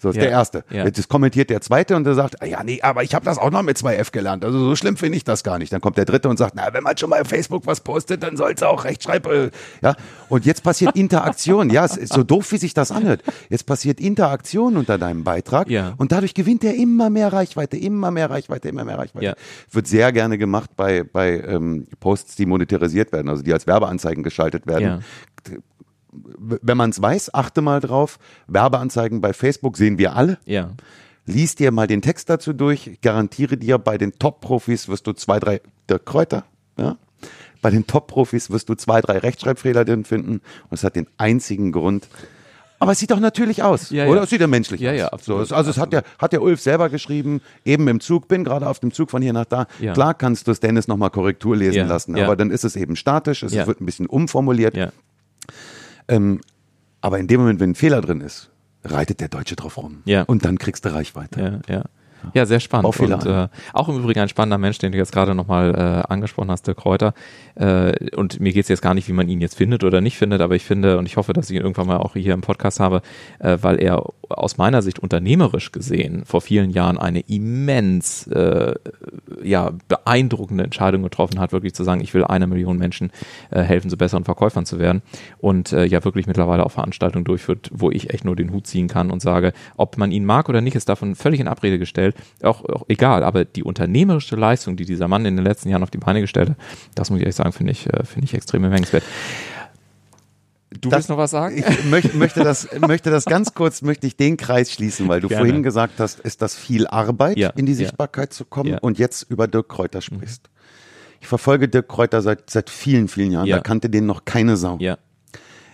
S1: So ist ja. der erste. Ja. Jetzt kommentiert der zweite und der sagt, ah, ja, nee, aber ich habe das auch noch mit 2F gelernt. Also so schlimm finde ich das gar nicht. Dann kommt der dritte und sagt, na, wenn man schon mal auf Facebook was postet, dann soll es auch Rechtschreib. Ja. Und jetzt passiert Interaktion. ja, es ist so doof, wie sich das anhört. Jetzt passiert Interaktion unter deinem Beitrag ja. und dadurch gewinnt er immer mehr Reichweite, immer mehr Reichweite, immer mehr Reichweite. Ja. Wird sehr gerne gemacht bei, bei ähm, Posts, die monetarisiert werden, also die als Werbeanzeigen geschaltet werden. Ja wenn man es weiß, achte mal drauf. Werbeanzeigen bei Facebook sehen wir alle. Ja. Lies dir mal den Text dazu durch. Ich garantiere dir, bei den Top-Profis wirst du zwei, drei, der Kräuter, ja. Bei den Top-Profis wirst du zwei, drei Rechtschreibfehler drin finden. Und es hat den einzigen Grund, aber es sieht doch natürlich aus, ja, oder? Ja. Es sieht ja menschlich
S2: ja,
S1: aus.
S2: Ja,
S1: absolut. So, also es hat ja, hat der Ulf selber geschrieben, eben im Zug, bin gerade auf dem Zug von hier nach da. Ja. Klar kannst du es Dennis nochmal Korrektur lesen lassen, aber dann ist es eben statisch, es wird ein bisschen umformuliert. Ähm, aber in dem Moment, wenn ein Fehler drin ist, reitet der Deutsche drauf rum.
S2: Ja.
S1: Und dann kriegst du Reichweite.
S2: Ja, ja. Ja, sehr spannend.
S1: Auch
S2: und, äh, auch im Übrigen ein spannender Mensch, den du jetzt gerade nochmal äh, angesprochen hast, Dirk Kräuter. Äh, und mir geht's jetzt gar nicht, wie man ihn jetzt findet oder nicht findet, aber ich finde und ich hoffe, dass ich ihn irgendwann mal auch hier im Podcast habe, äh, weil er aus meiner Sicht unternehmerisch gesehen vor vielen Jahren eine immens äh, ja, beeindruckende Entscheidung getroffen hat, wirklich zu sagen, ich will einer Million Menschen äh, helfen, zu besseren Verkäufern zu werden. Und äh, ja wirklich mittlerweile auch Veranstaltungen durchführt, wo ich echt nur den Hut ziehen kann und sage, ob man ihn mag oder nicht, ist davon völlig in Abrede gestellt. Auch, auch egal, aber die unternehmerische Leistung, die dieser Mann in den letzten Jahren auf die Beine gestellt hat, das muss ich ehrlich sagen, finde ich, äh, finde ich extrem bemerkenswert. Du
S1: Das-
S2: willst noch was sagen?
S1: Ich möchte, möchte, das, möchte das ganz kurz, möchte ich den Kreis schließen, weil du
S2: Gerne.
S1: vorhin gesagt hast, ist das viel Arbeit,
S2: Ja,
S1: in die
S2: ja.
S1: Sichtbarkeit zu kommen
S2: Ja. Mhm.
S1: und jetzt über Dirk Kräuter sprichst. Ich verfolge Dirk Kräuter seit, seit vielen, vielen Jahren.
S2: Ja.
S1: Da kannte den noch keine Sau.
S2: ja,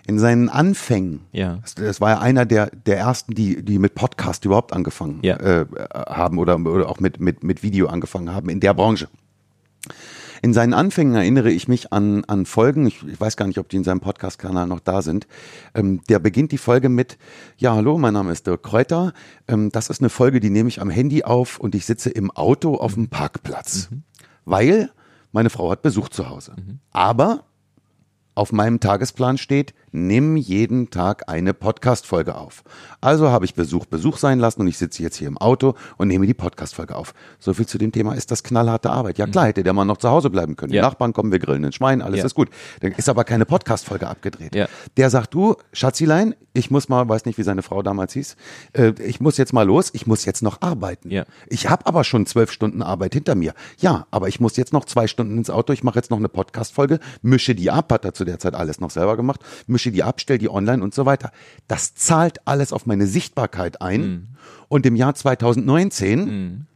S1: In seinen Anfängen,
S2: Ja.
S1: das, das war ja einer der, der ersten, die, die mit Podcast überhaupt angefangen
S2: Ja.
S1: äh, haben oder, oder auch mit, mit, mit Video angefangen haben in der Branche. In seinen Anfängen erinnere ich mich an, an Folgen, ich, ich weiß gar nicht, ob die in seinem Podcast-Kanal noch da sind. Ähm, der beginnt die Folge mit, ja, hallo, mein Name ist Dirk Kräuter. Ähm, das ist eine Folge, die nehme ich am Handy auf und ich sitze im Auto auf dem Parkplatz. Weil meine Frau hat Besuch zu Hause. Aber auf meinem Tagesplan steht, nimm jeden Tag eine Podcast-Folge auf. Also habe ich Besuch Besuch sein lassen und ich sitze jetzt hier im Auto und nehme die Podcast-Folge auf. So viel zu dem Thema, ist das knallharte Arbeit. Ja klar, hätte der Mann noch zu Hause bleiben können.
S2: Ja.
S1: Die Nachbarn kommen, wir grillen ein Schwein, alles
S2: Ja.
S1: ist gut. Dann ist aber keine Podcast-Folge abgedreht.
S2: Ja.
S1: Der sagt, du, Schatzilein, ich muss mal, weiß nicht, wie seine Frau damals hieß, äh, ich muss jetzt mal los, ich muss jetzt noch arbeiten. Ich habe aber schon zwölf Stunden Arbeit hinter mir. Ja, aber ich muss jetzt noch zwei Stunden ins Auto, ich mache jetzt noch eine Podcast-Folge, mische die ab, hat er zu der Zeit alles noch selber gemacht, mische die ab, stell die online und so weiter. Das zahlt alles auf meine Sichtbarkeit ein.
S2: Mhm.
S1: Und im Jahr 2019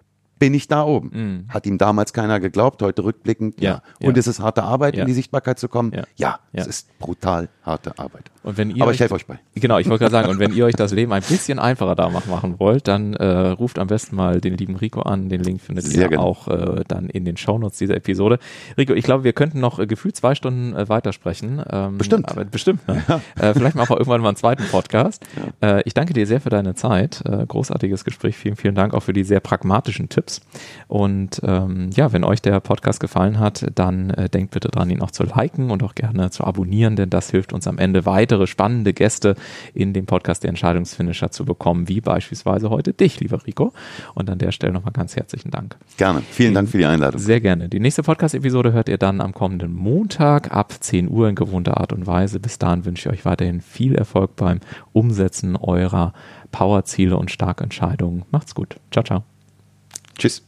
S1: bin ich da oben. Hat ihm damals keiner geglaubt, heute rückblickend, ja.
S2: Mhm. Ja,
S1: Und
S2: ja.
S1: es ist harte Arbeit,
S2: Ja.
S1: in die Sichtbarkeit zu kommen?
S2: Ja.
S1: Es ist brutal harte Arbeit.
S2: Und wenn ihr
S1: Aber ich helfe euch bei.
S2: Genau, ich wollte gerade sagen, und wenn ihr euch das Leben ein bisschen einfacher da mach- machen wollt, dann äh, ruft am besten mal den lieben Rico an. Den Link findet
S1: Sehr
S2: ihr
S1: gerne.
S2: auch äh, dann in den Shownotes dieser Episode. Rico, ich glaube, wir könnten noch äh, gefühlt zwei Stunden äh, weitersprechen. Ähm,
S1: Bestimmt.
S2: Aber bestimmt. Ne? Äh, vielleicht machen wir irgendwann mal einen zweiten Podcast. Äh, ich danke dir sehr für deine Zeit. Äh, großartiges Gespräch. Vielen, vielen Dank auch für die sehr pragmatischen Tipps. Und ähm, ja, wenn euch der Podcast gefallen hat, dann äh, denkt bitte dran, ihn auch zu liken und auch gerne zu abonnieren, denn das hilft uns am Ende weitere spannende Gäste in dem Podcast der Entscheidungsfinisher zu bekommen, wie beispielsweise heute dich, lieber Rico. Und an der Stelle nochmal ganz herzlichen Dank.
S1: Gerne. Vielen Dank für die Einladung.
S2: Sehr gerne. Die nächste Podcast-Episode hört ihr dann am kommenden Montag ab 10 Uhr in gewohnter Art und Weise. Bis dahin wünsche ich euch weiterhin viel Erfolg beim Umsetzen eurer Powerziele und Starkentscheidungen. Macht's gut. Ciao, ciao.
S1: Tschüss.